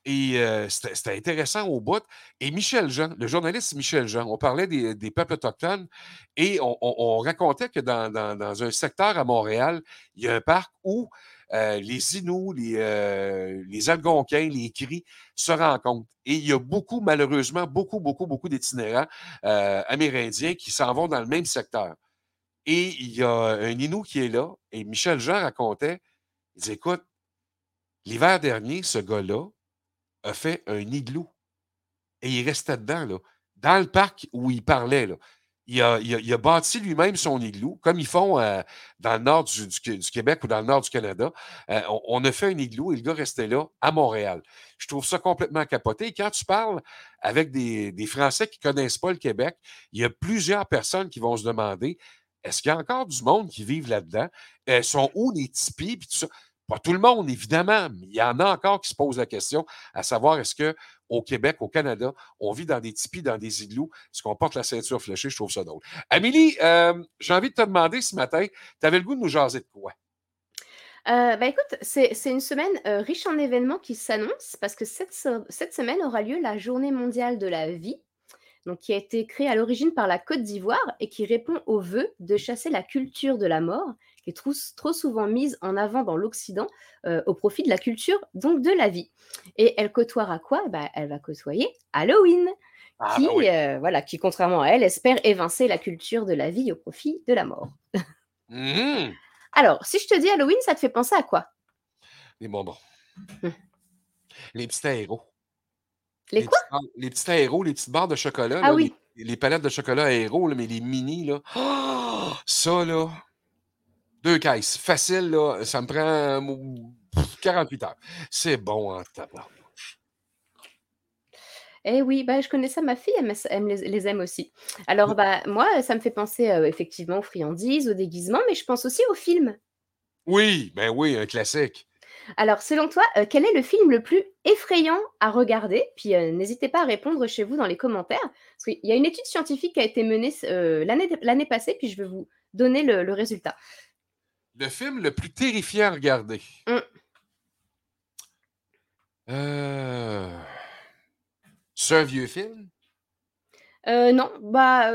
Et euh, c'était intéressant au bout. Et Michel Jean, le journaliste Michel Jean, on parlait des, peuples autochtones et on, racontait que dans, dans, un secteur à Montréal, il y a un parc où euh, les Inuits, les, euh, les Algonquins, les Cris se rencontrent. Et il y a beaucoup, malheureusement, beaucoup, beaucoup, beaucoup d'itinérants euh, amérindiens qui s'en vont dans le même secteur. Et il y a un Inou qui est là, et Michel Jean racontait, il écoute, l'hiver dernier, ce gars-là a fait un igloo. Et il restait dedans, là, dans le parc où il parlait. Il a, bâti lui-même son igloo, comme ils font euh, dans le nord du, Québec ou dans le nord du Canada. Euh, on, a fait un igloo et le gars restait là, à Montréal. Je trouve ça complètement capoté. Et quand tu parles avec des, Français qui ne connaissent pas le Québec, il y a plusieurs personnes qui vont se demander est-ce qu'il y a encore du monde qui vit là-dedans? Elles sont où les tipis? Pas tout le monde, évidemment, mais il y en a encore qui se posent la question à savoir est-ce qu'au Québec, au Canada, on vit dans des tipis, dans des igloos, est-ce qu'on porte la ceinture fléchée? Je trouve ça drôle. Amélie, euh, j'ai envie de te demander ce matin, tu avais le goût de nous jaser de quoi? Euh, bah écoute, c'est une semaine euh, riche en événements qui s'annoncent parce que cette semaine aura lieu la Journée mondiale de la vie, donc qui a été créée à l'origine par la Côte d'Ivoire et qui répond au vœu de chasser la culture de la mort qui est trop, souvent mise en avant dans l'Occident euh, au profit de la culture, donc de la vie. Et elle côtoiera quoi? Bah, Elle va côtoyer Halloween. Ah, qui, bah euh, voilà, qui, contrairement à elle, espère évincer la culture de la vie au profit de la mort. Mmh. Alors, si je te dis Halloween, ça te fait penser à quoi? Les bonbons. Mmh. Les petits héros. Les, quoi? Les petits héros, les petites barres de chocolat. Ah oui. les palettes de chocolat là, mais les mini, là. Ah! ça, là. Deux caisses. Facile, là. Ça me prend euh, 48 heures. C'est bon en tabarnouche. Eh oui, bah, je connais ça, ma fille, elle, les, les aime aussi. Alors, bah, moi, ça me fait penser euh, effectivement aux friandises, aux déguisements, mais je pense aussi aux films. Oui, ben oui, un classique. Alors, selon toi, euh, quel est le film le plus effrayant à regarder? Puis euh, n'hésitez pas à répondre chez vous dans les commentaires. Parce qu'il y a une étude scientifique qui a été menée euh, l'année passée, puis je vais vous donner le, le résultat. Le film le plus terrifiant à regarder? Mm. Euh... C'est un vieux film? Non, bah,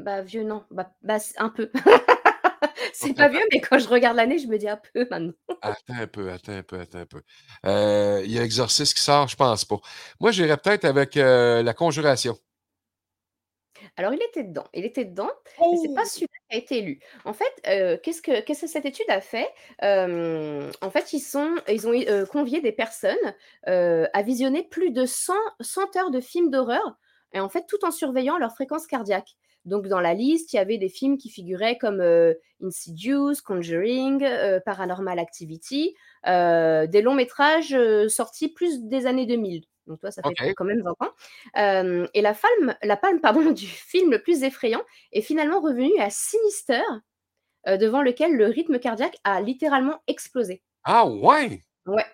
bah vieux, non. Bah, bah, un peu. c'est pas vieux, mais quand je regarde l'année, je me dis un peu maintenant. Attends un peu, attends un peu, attends un peu. Euh, Il y a Exorcist qui sort, je pense pas. Moi, j'irais peut-être avec euh, La Conjuration. Alors, il était dedans. Il était dedans, mais c'est pas celui-là qui a été élu. En fait, euh, qu'est-ce que, qu'est-ce que cette étude a fait? Euh, En fait, ils, sont, ils ont euh, convié des personnes à visionner plus de 100, 100 heures de films d'horreur, et en fait, tout en surveillant leur fréquence cardiaque. Donc, dans la liste, il y avait des films qui figuraient comme euh, Insidious, Conjuring, euh, Paranormal Activity, euh, des longs métrages euh, sortis plus des années 2000. Donc, toi, ça fait quand même 20 ans. Et la palme, la palme pardon, du film le plus effrayant est finalement revenue à Sinister, devant lequel le rythme cardiaque a littéralement explosé. Ah ouais? Ouais.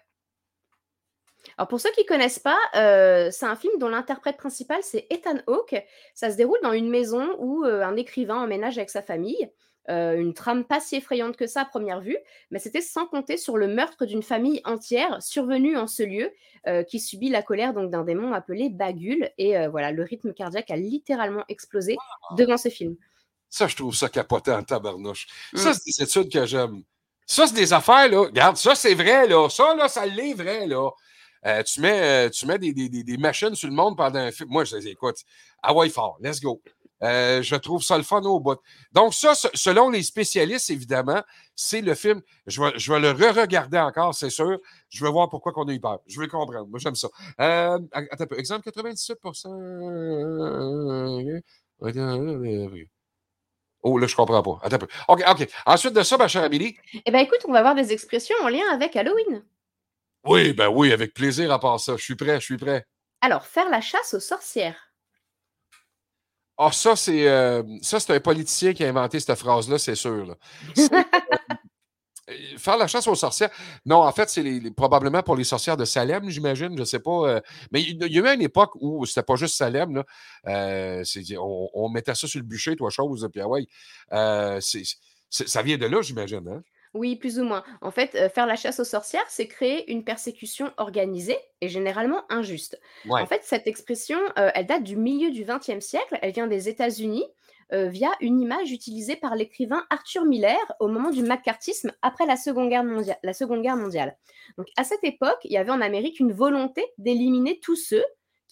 Alors pour ceux qui connaissent pas, euh, c'est un film dont l'interprète principal c'est Ethan Hawke. Ça se déroule dans une maison où euh, un écrivain emménage avec sa famille. Euh, une trame pas si effrayante que ça à première vue, mais c'était sans compter sur le meurtre d'une famille entière survenue en ce lieu, euh, qui subit la colère donc d'un démon appelé Bagul. Et euh, voilà, le rythme cardiaque a littéralement explosé devant ce film. Ça, je trouve ça capotant en tabarnouche. Mm. Ça, c'est des études que j'aime. Ça, c'est des affaires, là. Regarde, ça, c'est vrai, là. Ça, là, ça l'est vrai, là. Euh, tu mets, euh, tu mets des, des- des- machines sur le monde pendant un film. Moi, je dis, écoute, ah ouais, fort, let's go. Euh, je trouve ça le fun au bout. Donc, ça, se- selon les spécialistes, évidemment, c'est le film. Je vais, je vais le re-regarder encore, c'est sûr. Je vais voir pourquoi on a eu peur. Je vais comprendre. Moi, j'aime ça. Attends un peu. Exemple 97% Oh, là, je comprends pas. Attends un peu. OK, OK. Ensuite de ça, ma chère Amélie. Eh ben écoute, on va voir des expressions en lien avec Halloween. Oui, ben oui, avec plaisir à part ça. Je suis prêt, je suis prêt. Alors, faire la chasse aux sorcières. Ah, ça, c'est euh, ça, c'est un politicien qui a inventé cette phrase-là, c'est sûr. là. C'est, euh, faire la chasse aux sorcières. Non, en fait, c'est les- les- probablement pour les sorcières de Salem, j'imagine. Je ne sais pas. euh, mais il il y a eu une époque où c'était pas juste Salem. Là, on, on mettait ça sur le bûcher, toi, chose. Puis, ah ouais, ça vient de là, j'imagine. Hein? Oui, plus ou moins. En fait, euh, faire la chasse aux sorcières, c'est créer une persécution organisée et généralement injuste. Ouais. En fait, cette expression, euh, elle date du milieu du XXe siècle. Elle vient des États-Unis euh, via une image utilisée par l'écrivain Arthur Miller au moment du macartisme après la Seconde Guerre mondiale. La Seconde Guerre mondiale. Donc, à cette époque, il y avait en Amérique une volonté d'éliminer tous ceux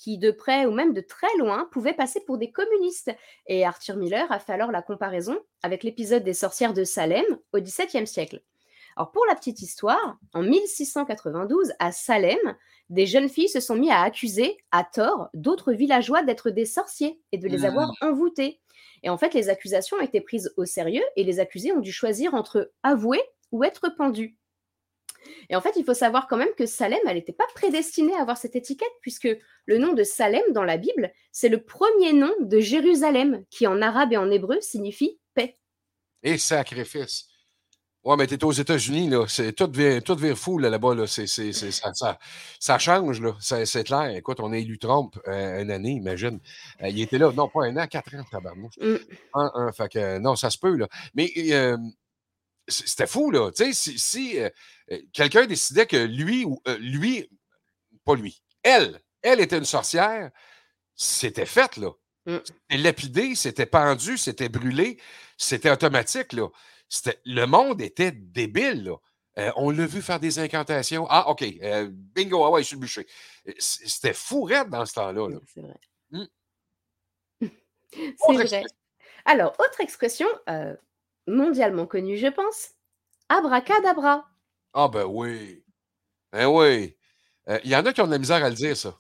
qui, de près ou même de très loin, pouvaient passer pour des communistes. Et Arthur Miller a fait alors la comparaison avec l'épisode des sorcières de Salem au XVIIe siècle. Alors pour la petite histoire, en 1692, à Salem, des jeunes filles se sont mis à accuser, à tort, d'autres villageois d'être des sorciers et de les Mm. avoir envoûtés. Et en fait, les accusations ont été prises au sérieux et les accusés ont dû choisir entre avouer ou être pendus. Et en fait, il faut savoir quand même que Salem, elle n'était pas prédestinée à avoir cette étiquette, puisque le nom de Salem dans la Bible, c'est le premier nom de Jérusalem, qui en arabe et en hébreu signifie paix. Et sacrifice. Ouais, mais t'es aux États-Unis, là. C'est, tout, devient, tout fou là, là-bas. Là. C'est, c'est, c'est- ça, ça, ça change, là. C'est, c'est clair. Écoute, on a élu Trump euh, une année, imagine. Euh, il était là, non, pas un an, quatre ans, tabarnouche. Mm. Un, un, fait que, non, ça se peut, là. Mais euh, c'était fou, là. Tu sais, si, si, euh, euh, quelqu'un décidait que lui, ou euh, lui, pas lui, elle, elle était une sorcière, c'était fait, là. Mm. C'était lapidé, c'était pendu, c'était brûlé, c'était automatique, là. Le monde était débile, là. Euh, on l'a vu faire des incantations. Ah, OK. bingo, ah ouais, sur le bûcher. C'était fou raide dans ce temps-là. là. C'est vrai. Mm. C'est vrai. Alors, autre expression mondialement connue, je pense, abracadabra. Ah, ben oui. Ben oui. Euh, Il y en a qui ont de la misère à le dire, ça.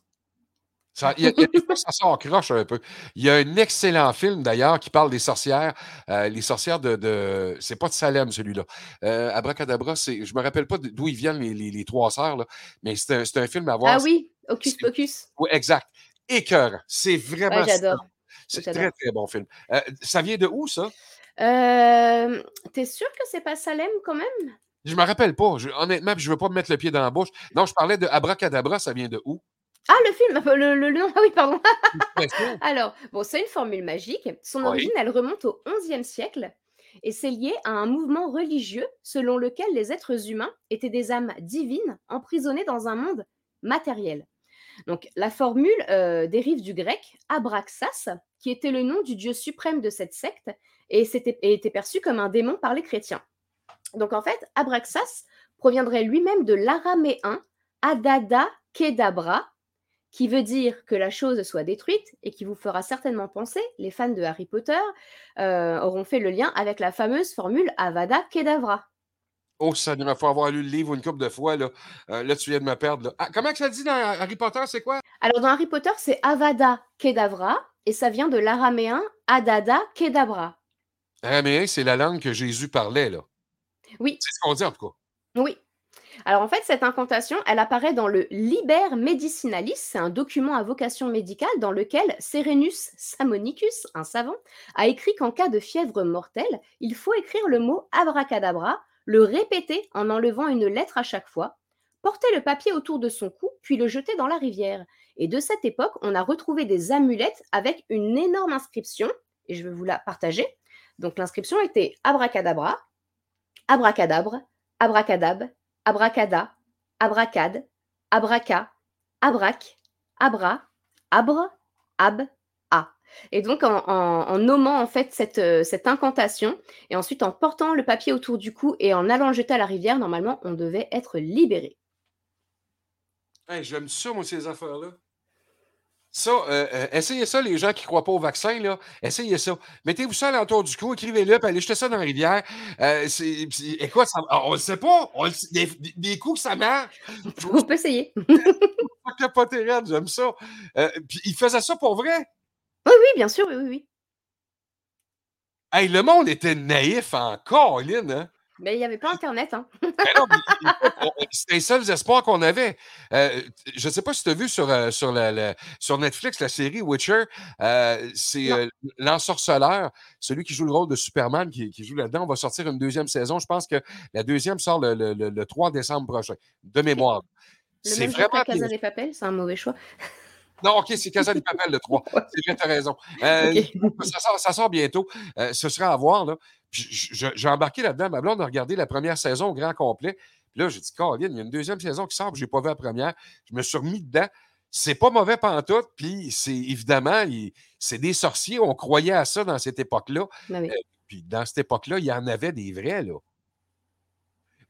Ça, y a, il y a des fois, ça sort croche un peu. Il y a un excellent film d'ailleurs qui parle des sorcières. euh, les sorcières de. de c'est pas de Salem celui-là. Euh, Abracadabra, c'est, je me rappelle pas d'où ils viennent les, les- les trois sœurs, là, mais c'est un, c'est un film à voir. Ah oui, Hocus Pocus. Oui, exact. Écœurant. C'est vraiment. Ouais, j'adore. C'est J'adore. très, très bon film. Euh, ça vient de où, ça? Euh, T'es sûr que c'est pas Salem quand même? Je me rappelle pas. Je- honnêtement, je veux pas me mettre le pied dans la bouche. Non, je parlais de Abracadabra, ça vient de où? Ah, le film, le, le, le nom, ah oui, pardon. Alors, bon, c'est une formule magique. Son Oui. origine, elle remonte au XIe siècle et c'est lié à un mouvement religieux selon lequel les êtres humains étaient des âmes divines emprisonnées dans un monde matériel. Donc, la formule euh, dérive du grec abraxas, qui était le nom du dieu suprême de cette secte et, c'était- et était perçu comme un démon par les chrétiens. Donc, en fait, abraxas proviendrait lui-même de l'araméen adada kedabra, qui veut dire que la chose soit détruite et qui vous fera certainement penser, les fans de Harry Potter euh, auront fait le lien avec la fameuse formule Avada Kedavra. Oh, ça il faut avoir lu le livre une couple de fois. Là, Euh, là tu viens de me perdre. là. Ah, comment que ça dit dans Harry Potter, c'est quoi? Alors dans Harry Potter, c'est Avada Kedavra et ça vient de l'araméen Adada Kedabra. Araméen, c'est la langue que Jésus parlait, là. Oui, C'est ce qu'on dit, en tout cas. oui. Alors en fait, cette incantation, elle apparaît dans le Liber Medicinalis, c'est un document à vocation médicale dans lequel Serenus Samonicus, un savant, a écrit qu'en cas de fièvre mortelle, il faut écrire le mot abracadabra, le répéter en enlevant une lettre à chaque fois, porter le papier autour de son cou, puis le jeter dans la rivière. Et de cette époque, on a retrouvé des amulettes avec une énorme inscription, et je vais vous la partager. Donc l'inscription était abracadabra, abracadabre, abracadab, abracada, abracade, abraca, abrac, abra, abre, ab, a. Et donc en, nommant en fait cette, euh, cette incantation et ensuite en portant le papier autour du cou et en allant le jeter à la rivière, normalement on devait être libéré. J'aime ça, moi, ces affaires-là. Ça, euh, euh, essayez ça, les gens qui ne croient pas au vaccin, là. Essayez ça. Mettez-vous ça à l'entour du cou, écrivez-le, puis allez jeter ça dans la rivière. Euh, c'est- écoute, ça- on ne le sait pas. On le des, coups, ça marche. On peut essayer. J'aime ça. Euh, puis il faisait ça pour vrai? Oui, oui, bien sûr, oui, oui, oui. Hey, le monde était naïf en Colline, hein? Mais il n'y avait pas Internet. Hein. C'était les seuls espoirs qu'on avait. Euh, je ne sais pas si tu as vu sur, euh, sur, la- la- sur Netflix la série Witcher. euh, c'est euh, l'ensorceleur, celui qui joue le rôle de Superman, qui, qui joue là-dedans. On va sortir une deuxième saison. Je pense que la deuxième sort le, le- le- le 3 décembre prochain, de mémoire. Le C'est même jour vraiment. que Casa des Papel, c'est un mauvais choix. Non, OK, c'est Casa des Papel le 3. C'est vrai, tu as raison. Ça, sort, ça sort bientôt. Ce sera à voir. Là. J'ai embarqué là-dedans. Ma blonde a regardé la première saison au grand complet. Puis là, j'ai dit, Caroline, il y a une deuxième saison qui sort, puis je n'ai pas vu la première. Je me suis remis dedans. C'est pas mauvais pantoute, puis c'est évidemment, c'est des sorciers. On croyait à ça dans cette époque-là. Oui. Euh, puis dans cette époque-là, il y en avait des vrais, là.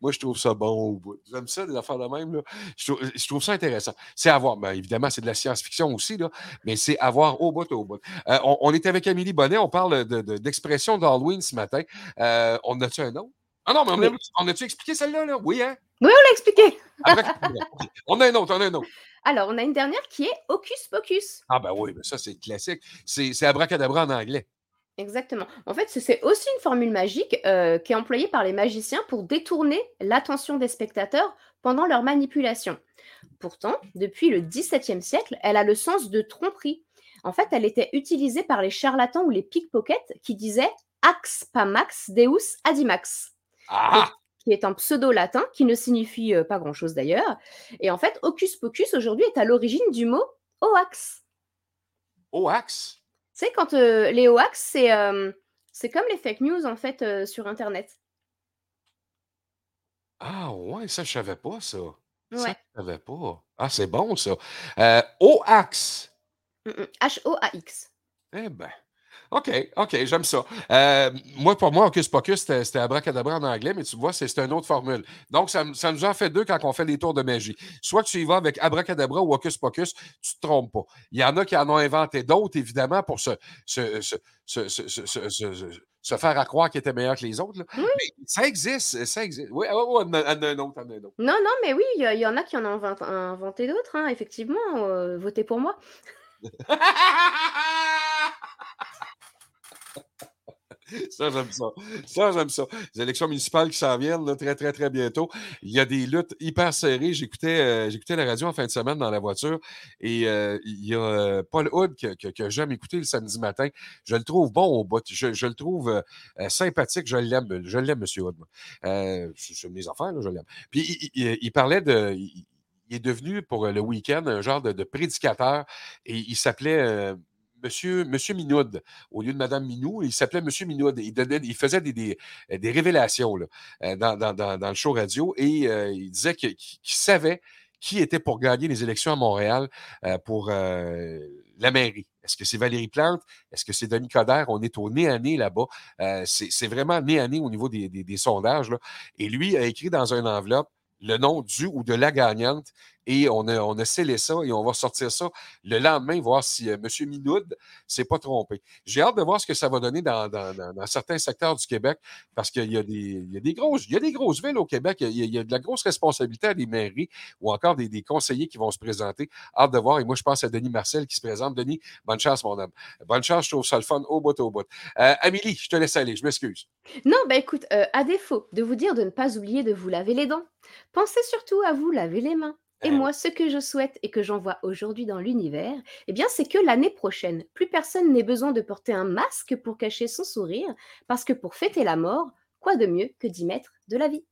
Moi, je trouve ça bon au bout. J'aime ça, des affaires de même. Là. Je, trouve, je trouve ça intéressant. C'est à voir. Ben, évidemment, c'est de la science-fiction aussi, là, mais c'est à voir au bout, au bout. Euh, on, on est avec Amélie Bonnet. On parle de- de- d'expression d'Halloween ce matin. Euh, on a-tu un autre? Ah non, mais on, a, a-tu expliqué celle-là? Là? Oui, hein? Oui, on l'a expliqué. Après. On a un autre, on a un autre. Alors, on a une dernière qui est Hocus Pocus. Ah ben oui, mais ça, c'est classique. C'est c'est abracadabra en anglais. Exactement. En fait, ce- c'est aussi une formule magique euh, qui est employée par les magiciens pour détourner l'attention des spectateurs pendant leur manipulation. Pourtant, depuis le XVIIe siècle, elle a le sens de tromperie. En fait, elle était utilisée par les charlatans ou les pickpockets qui disaient Ax pamax deus adimax, Ah! qui est un pseudo-latin qui ne signifie euh, pas grand-chose d'ailleurs. Et en fait, Hocus Pocus aujourd'hui est à l'origine du mot hoax. Oax? Tu sais, quand euh, les hoax, c'est euh, c'est comme les fake news en fait euh, sur Internet. Ah ouais, ça, je savais pas, ça. Ça, Ouais. je savais pas. Ah, c'est bon, ça. Euh, Oax. Mm, mm. H-O-A-X. Eh ben. OK, OK, j'aime ça. Euh, moi, pour moi, Hocus Pocus, c'était abracadabra en anglais, mais tu vois, c'est une autre formule. Donc, ça, ça nous en fait deux quand on fait les tours de magie. Soit que tu y vas avec abracadabra ou Hocus Pocus, tu te trompes pas. Il y en a qui en ont inventé d'autres, évidemment, pour se, faire à croire qu'il était meilleur que les autres. là. Oui. Mais ça existe, ça existe. Oui, ouais, ouais, en a- un autre, en a un autre. Non, non, mais oui, il y, en a qui en ont invent- inventé d'autres, hein, effectivement. euh, votez pour moi. Ça, j'aime ça. Ça, j'aime ça. Les élections municipales qui s'en viennent très, très, très bientôt. Il y a des luttes hyper serrées. J'écoutais euh, j'écoutais la radio en fin de semaine dans la voiture et euh, il y a euh, Paul Hood que, j'aime écouter le samedi matin. Je le trouve bon au bout. Je, le trouve sympathique. Je l'aime. Je l'aime, M. Hood. c'est mes affaires, là, je l'aime. Puis il, parlait de. Il, est devenu pour le week-end un genre de, prédicateur et il s'appelait Monsieur, Minoud au lieu de Madame Minou. Il s'appelait Monsieur Minoud. Il, faisait des, euh, révélations euh, dans, le show radio et euh, il disait qu'il savait qui était pour gagner les élections à Montréal pour la mairie. Est-ce que c'est Valérie Plante? Est-ce que c'est Denis Coderre? On est au nez à là-bas. C'est vraiment nez au niveau des, sondages. Et lui a écrit dans une enveloppe le nom du ou de la gagnante et on a, on scellé ça et on va sortir ça le lendemain, voir si euh, M. Minoud s'est pas trompé. J'ai hâte de voir ce que ça va donner dans, dans- certains secteurs du Québec parce qu'il y, a des- il y, a des grosses- y a des grosses villes au Québec. Il y a, il y a de la grosse responsabilité à des mairies ou encore des, des conseillers qui vont se présenter. Hâte de voir. Et moi, je pense à Denis Marcel qui se présente. Denis, bonne chance, mon homme. Bonne chance, je trouve ça le fun au bout, au bout. Euh, Amélie, je te laisse aller. Je m'excuse. Non, bah écoute, euh, à défaut de vous dire de ne pas oublier de vous laver les dents, pensez surtout à vous laver les mains. Et moi, ce que je souhaite et que j'envoie aujourd'hui dans l'univers, eh bien, c'est que l'année prochaine, plus personne n'ait besoin de porter un masque pour cacher son sourire, parce que pour fêter la mort, quoi de mieux que d'y mettre de la vie?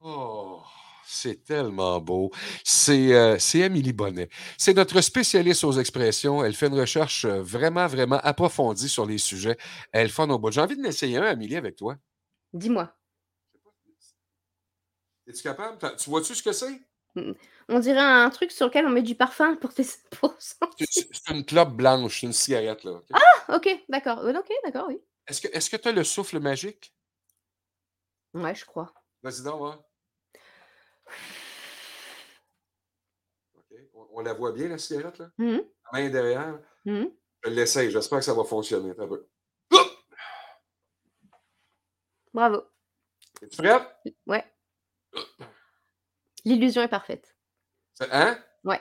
Oh, c'est tellement beau. C'est euh, Amélie Bonnet. C'est notre spécialiste aux expressions. Elle fait une recherche euh, vraiment, vraiment approfondie sur les sujets. Elle fun au bout. J'ai envie de l'essayer un, Amélie, avec toi. Dis-moi. Es-tu capable? Tu vois-tu ce que c'est? On dirait un truc sur lequel on met du parfum pour, tes... pour. C'est une clope blanche, c'est une cigarette, là. Ah, ok, d'accord. Ok, d'accord, oui. Est-ce que tu as le souffle magique? Ouais, je crois. Vas-y donc, hein. OK. On, on la voit bien, la cigarette, là? Mhm. La main derrière. Mhm. Je l'essaye. J'espère que ça va fonctionner. Un peu. Bravo. Es-tu prête? Ouais. L'illusion est parfaite. C'est- Hein? Ouais.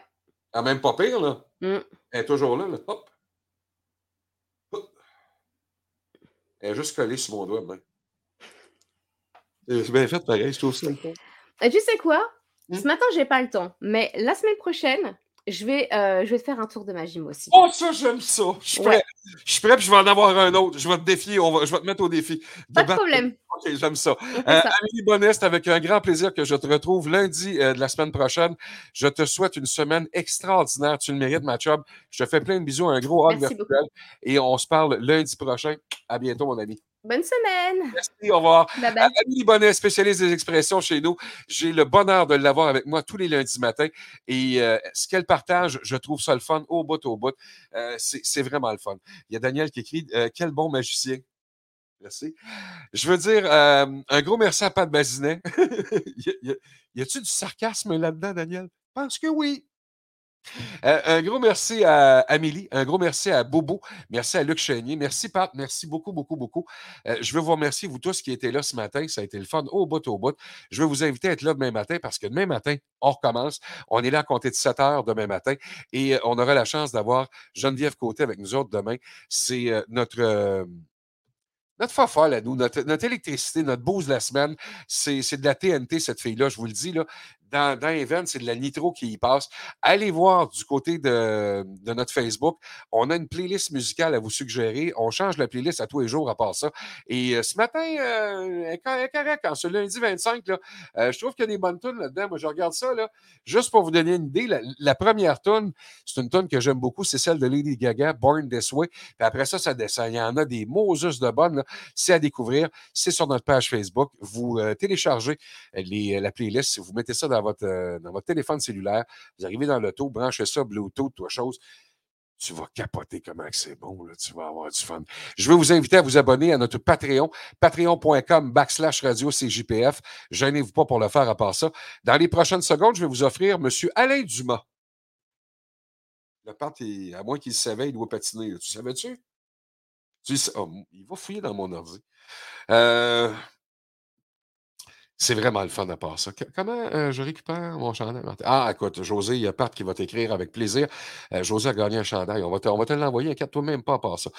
Ah, même pas pire, là. Mm. Elle est toujours là, là. Hop. Hop. Elle est juste collée sur mon doigt, ben. C'est bien fait, pareil, je trouve ça. tu sais quoi? Mmh. Ce matin, j'ai pas le temps, mais la semaine prochaine, je vais, euh, je vais te faire un tour de magie moi aussi. Oh, ça, j'aime ça. Je suis prêt. Je suis prêt, puis je vais en avoir un autre. Je vais te défier. On va, je vais te mettre au défi. Pas de problème. OK, j'aime ça. Euh, ça. Amélie Bonnet, c'est avec un grand plaisir que je te retrouve lundi euh, de la semaine prochaine. Je te souhaite une semaine extraordinaire. Tu le mérites, ma. Je te fais plein de bisous, un gros hug virtuel. Et on se parle lundi prochain. À bientôt, mon ami. Bonne semaine. Merci, au revoir. Bye bye. Amélie Bonnet, spécialiste des expressions chez nous. J'ai le bonheur de l'avoir avec moi tous les lundis matins. Et euh, ce qu'elle partage, je trouve ça le fun au bout, au bout. Euh, c'est vraiment le fun. Il y a Daniel qui écrit euh, Quel bon magicien. Merci. Je veux dire, un gros merci à Pat Bazinet. y a-tu du sarcasme là-dedans, Daniel? Je pense que oui. Euh, un gros merci à Amélie, un gros merci à Bobo, merci à Luc Chenier, merci Pat, merci beaucoup, beaucoup, beaucoup. Euh, je veux vous remercier, vous tous qui étaient là ce matin, ça a été le fun au bout, au bout. Je veux vous inviter à être là demain matin parce que demain matin, on recommence. On est là à compter de 7 heures demain matin et euh, on aura la chance d'avoir Geneviève Côté avec nous autres demain. C'est notre. notre à nous, notre, notre électricité, notre bouse de la semaine, c'est de la TNT, cette fille-là, je vous le dis. Là. Dans, Event, c'est de la nitro qui y passe. Allez voir du côté de, notre Facebook. On a une playlist musicale à vous suggérer. On change la playlist à tous les jours à part ça. Et euh, ce matin, euh, elle est cor- elle est correcte. En ce lundi 25, là, euh, je trouve qu'il y a des bonnes tunes là-dedans. Moi, je regarde ça. Là, juste pour vous donner une idée, la, première tune, c'est une tune que j'aime beaucoup. C'est celle de Lady Gaga, Born This Way. Puis après ça, ça descend. Il y en a des Moses de bonnes. C'est à découvrir. C'est sur notre page Facebook. Vous euh, téléchargez les, la playlist. Vous mettez ça dans votre, euh, dans votre téléphone cellulaire. Vous arrivez dans l'auto, branchez ça, Bluetooth, toi chose. Tu vas capoter comment c'est bon, tu vas avoir du fun. Je veux vous inviter à vous abonner à notre Patreon, patreon.com backslash radio CJPF. Gênez-vous pas pour le faire à part ça. Dans les prochaines secondes, je vais vous offrir M. Alain Dumas. Le Pat, est- à moins qu'il savait, il doit patiner. Tu savais-tu? Oh, il va fouiller dans mon ordi. Euh, c'est vraiment le fun à part ça. comment euh, je récupère mon chandail? Ah, écoute, José, il y a Pat qui va t'écrire avec plaisir. Euh, José a gagné un chandail. On va te, on va te l'envoyer. Inquiète-toi même pas à part ça.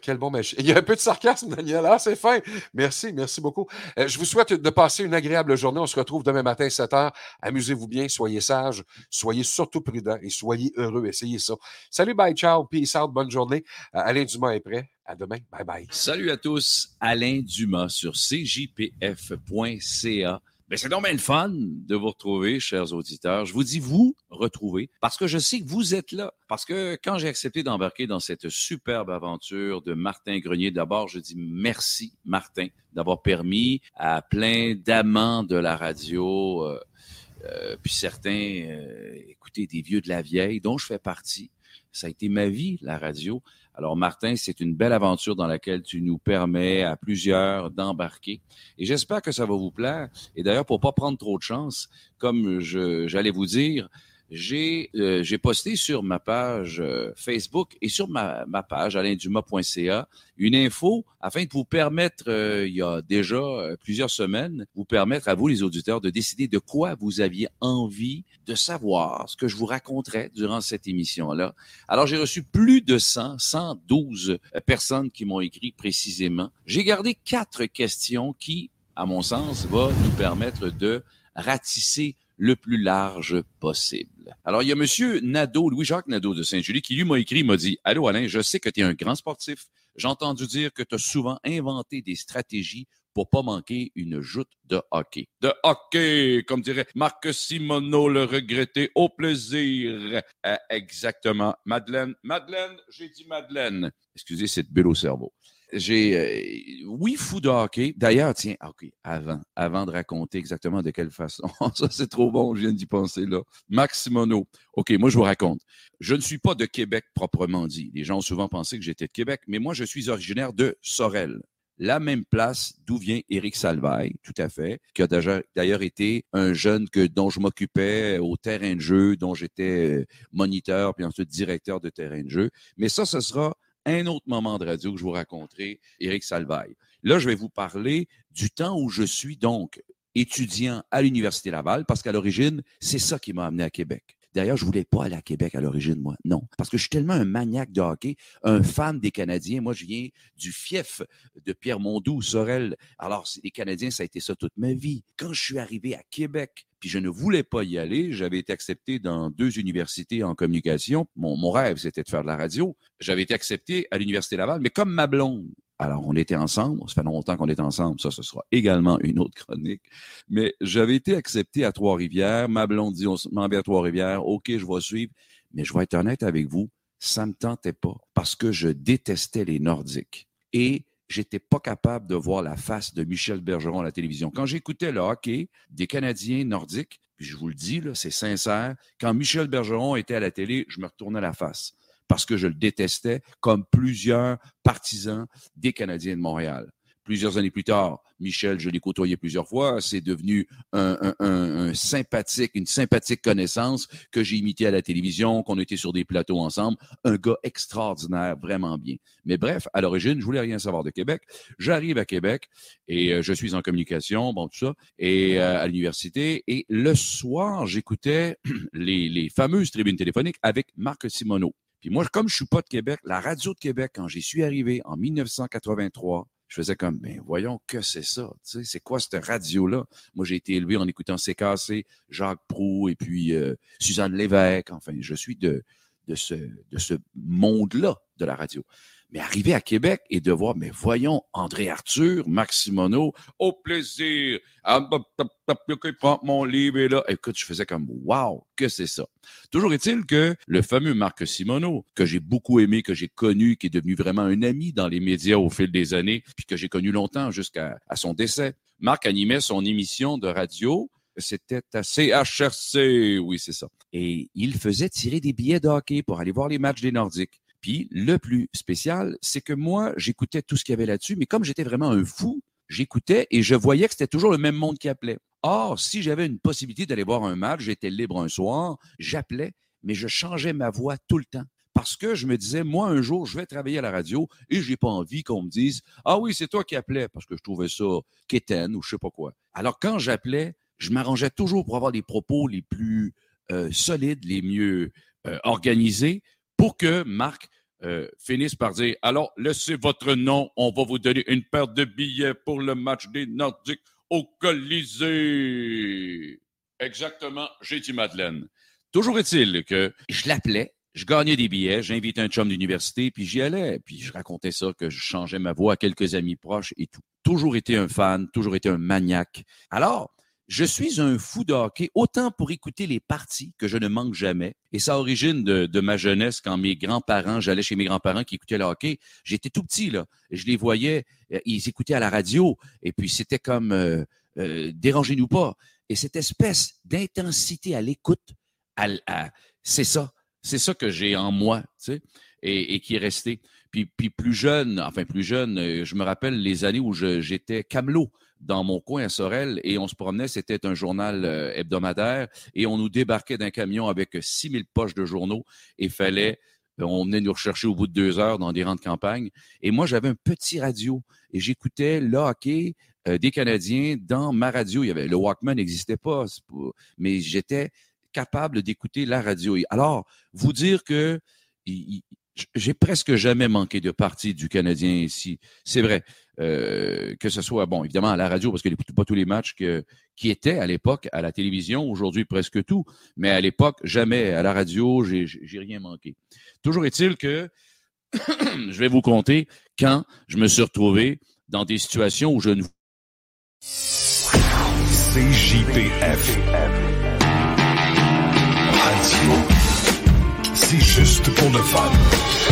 Quel bon match. Il y a un peu de sarcasme, Daniel. Ah, c'est fin. Merci, merci beaucoup. Euh, je vous souhaite de passer une agréable journée. On se retrouve demain matin à 7 h. Amusez-vous bien, soyez sages, soyez surtout prudents et soyez heureux. Essayez ça. Salut, bye, ciao, peace out, bonne journée. Euh, Alain Dumas est prêt. À demain. Bye bye. Salut à tous. Alain Dumas sur cjpf.ca. Ben, c'est donc bien le fun de vous retrouver, chers auditeurs. Je vous dis vous retrouver parce que je sais que vous êtes là. Parce que quand j'ai accepté d'embarquer dans cette superbe aventure de Martin Grenier, d'abord, je dis merci, Martin, d'avoir permis à plein d'amants de la radio, euh, euh, puis certains, euh, écoutez, des vieux de la vieille, dont je fais partie. Ça a été ma vie, la radio. Alors, Martin, c'est une belle aventure dans laquelle tu nous permets à plusieurs d'embarquer. Et j'espère que ça va vous plaire. Et d'ailleurs, pour pas prendre trop de chance, comme j'allais vous dire, euh, j'ai posté sur ma page euh, Facebook et sur ma, ma page alaindumas.ca une info afin de vous permettre, euh, il y a déjà plusieurs semaines, vous permettre à vous les auditeurs de décider de quoi vous aviez envie de savoir, ce que je vous raconterai durant cette émission-là. Alors j'ai reçu plus de 100, 112 personnes qui m'ont écrit précisément. J'ai gardé quatre questions qui, à mon sens, vont nous permettre de ratisser le plus large possible. Alors, il y a M. Nadeau, Louis-Jacques Nadeau de Saint-Julie, qui lui m'a écrit, m'a dit Allô Alain, je sais que tu es un grand sportif. J'ai entendu dire que tu as souvent inventé des stratégies pour pas manquer une joute de hockey. De hockey, comme dirait Marc Simoneau, le regretté, au plaisir. Euh, exactement. Madeleine, Madeleine, j'ai dit Madeleine. Excusez cette bulle au cerveau j'ai, euh, oui, fou de hockey. D'ailleurs, tiens, OK, avant, avant de raconter exactement de quelle façon, ça c'est trop bon, je viens d'y penser là. Max Simoneau. OK, moi je vous raconte. Je ne suis pas de Québec proprement dit. Les gens ont souvent pensé que j'étais de Québec, mais moi je suis originaire de Sorel. La même place d'où vient Éric Salvaille, tout à fait, qui a d'ailleurs été un jeune que, dont je m'occupais au terrain de jeu, dont j'étais euh, moniteur, puis ensuite directeur de terrain de jeu. Mais ça, ce sera un autre moment de radio que je vous raconterai, Éric Salvaille. Là, je vais vous parler du temps où je suis donc étudiant à l'Université Laval, parce qu'à l'origine, c'est ça qui m'a amené à Québec. D'ailleurs, je voulais pas aller à Québec à l'origine, moi. Non. Parce que je suis tellement un maniaque de hockey, un fan des Canadiens. Moi, je viens du fief de Pierre Mondou, Sorel. Alors, les Canadiens, ça a été ça toute ma vie. Quand je suis arrivé à Québec, puis je ne voulais pas y aller. J'avais été accepté dans deux universités en communication. Mon, mon rêve, c'était de faire de la radio. J'avais été accepté à l'Université Laval, mais comme ma blonde alors, on était ensemble, ça fait longtemps qu'on est ensemble, ça, ce sera également une autre chronique. Mais j'avais été accepté à Trois-Rivières. Ma blonde dit, on m'en à Trois-Rivières. OK, je vais suivre. Mais je vais être honnête avec vous, ça me tentait pas parce que je détestais les Nordiques. Et j'étais pas capable de voir la face de Michel Bergeron à la télévision. Quand j'écoutais le hockey des Canadiens nordiques, puis je vous le dis, c'est sincère, quand Michel Bergeron était à la télé, je me retournais la face parce que je le détestais, comme plusieurs partisans des Canadiens de Montréal. Plusieurs années plus tard, Michel, je l'ai côtoyé plusieurs fois, c'est devenu un, sympathique, une sympathique connaissance que j'ai imité à la télévision, qu'on était sur des plateaux ensemble. Un gars extraordinaire, vraiment bien. Mais bref, à l'origine, je voulais rien savoir de Québec. J'arrive à Québec et euh, je suis en communication, bon, tout ça, et euh, à l'université. Et le soir, j'écoutais les, les fameuses tribunes téléphoniques avec Marc Simoneau. Puis moi, comme je suis pas de Québec, la radio de Québec, quand j'y suis arrivé en 1983, je faisais comme, ben voyons que c'est ça, tu sais, c'est quoi cette radio-là? Moi, j'ai été élevé en écoutant CKC, Jacques Proux et puis euh, Suzanne Lévesque. Enfin, je suis de, ce monde-là de la radio. Mais arriver à Québec et de voir, mais voyons, André Arthur, Maximono, au plaisir, ah, prend mon livre et là. Écoute, je faisais comme, wow, que c'est ça. Toujours est-il que le fameux Marc Simoneau, que j'ai beaucoup aimé, que j'ai connu, qui est devenu vraiment un ami dans les médias au fil des années, puis que j'ai connu longtemps jusqu'à son décès. Marc animait son émission de radio c'était à CHRC, oui, c'est ça. Et il faisait tirer des billets de hockey pour aller voir les matchs des Nordiques. Puis le plus spécial, c'est que moi, j'écoutais tout ce qu'il y avait là-dessus, mais comme j'étais vraiment un fou, j'écoutais et je voyais que c'était toujours le même monde qui appelait. Or, si j'avais une possibilité d'aller voir un match, j'étais libre un soir, j'appelais, mais je changeais ma voix tout le temps parce que je me disais, moi, un jour, je vais travailler à la radio et j'ai pas envie qu'on me dise, ah oui, c'est toi qui appelais, parce que je trouvais ça quétaine ou je sais pas quoi. Alors, quand j'appelais, je m'arrangeais toujours pour avoir les propos les plus euh, solides, les mieux euh, organisés, pour que Marc euh, finisse par dire, alors, laissez votre nom, on va vous donner une paire de billets pour le match des Nordiques au Colisée. Exactement, j'ai dit Madeleine. Toujours est-il que je l'appelais, je gagnais des billets, j'invitais un chum d'université, puis j'y allais, puis je racontais ça, que je changeais ma voix à quelques amis proches et tout. Toujours été un fan, toujours été un maniaque. Alors, je suis un fou de hockey, autant pour écouter les parties que je ne manque jamais. Et ça origine de, ma jeunesse quand mes grands-parents, j'allais chez mes grands-parents qui écoutaient le hockey. J'étais tout petit, là. Je les voyais, euh, ils écoutaient à la radio. Et puis, c'était comme, euh, euh, dérangez-nous pas. Et cette espèce d'intensité à l'écoute, c'est ça. C'est ça que j'ai en moi, tu sais, et, qui est resté. Puis, plus jeune, enfin plus jeune, je me rappelle les années où j'étais camelot dans mon coin à Sorel et on se promenait, c'était un journal euh, hebdomadaire et on nous débarquait d'un camion avec 6000 poches de journaux et fallait on venait nous rechercher au bout de deux heures dans des rangs de campagne. Et moi, j'avais un petit radio et j'écoutais le hockey euh, des Canadiens dans ma radio. Il y avait, le Walkman n'existait pas, mais j'étais capable d'écouter la radio. Alors, vous dire que j'ai presque jamais manqué de partie du Canadien ici. C'est vrai. Euh, que ce soit, bon, évidemment, à la radio, parce que pas tous les matchs qui étaient à l'époque à la télévision, aujourd'hui presque tout, mais à l'époque, jamais. À la radio, j'ai rien manqué. Toujours est-il que je vais vous compter quand je me suis retrouvé dans des situations où je ne. CJPF. Juste pour le fun.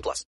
18 plus.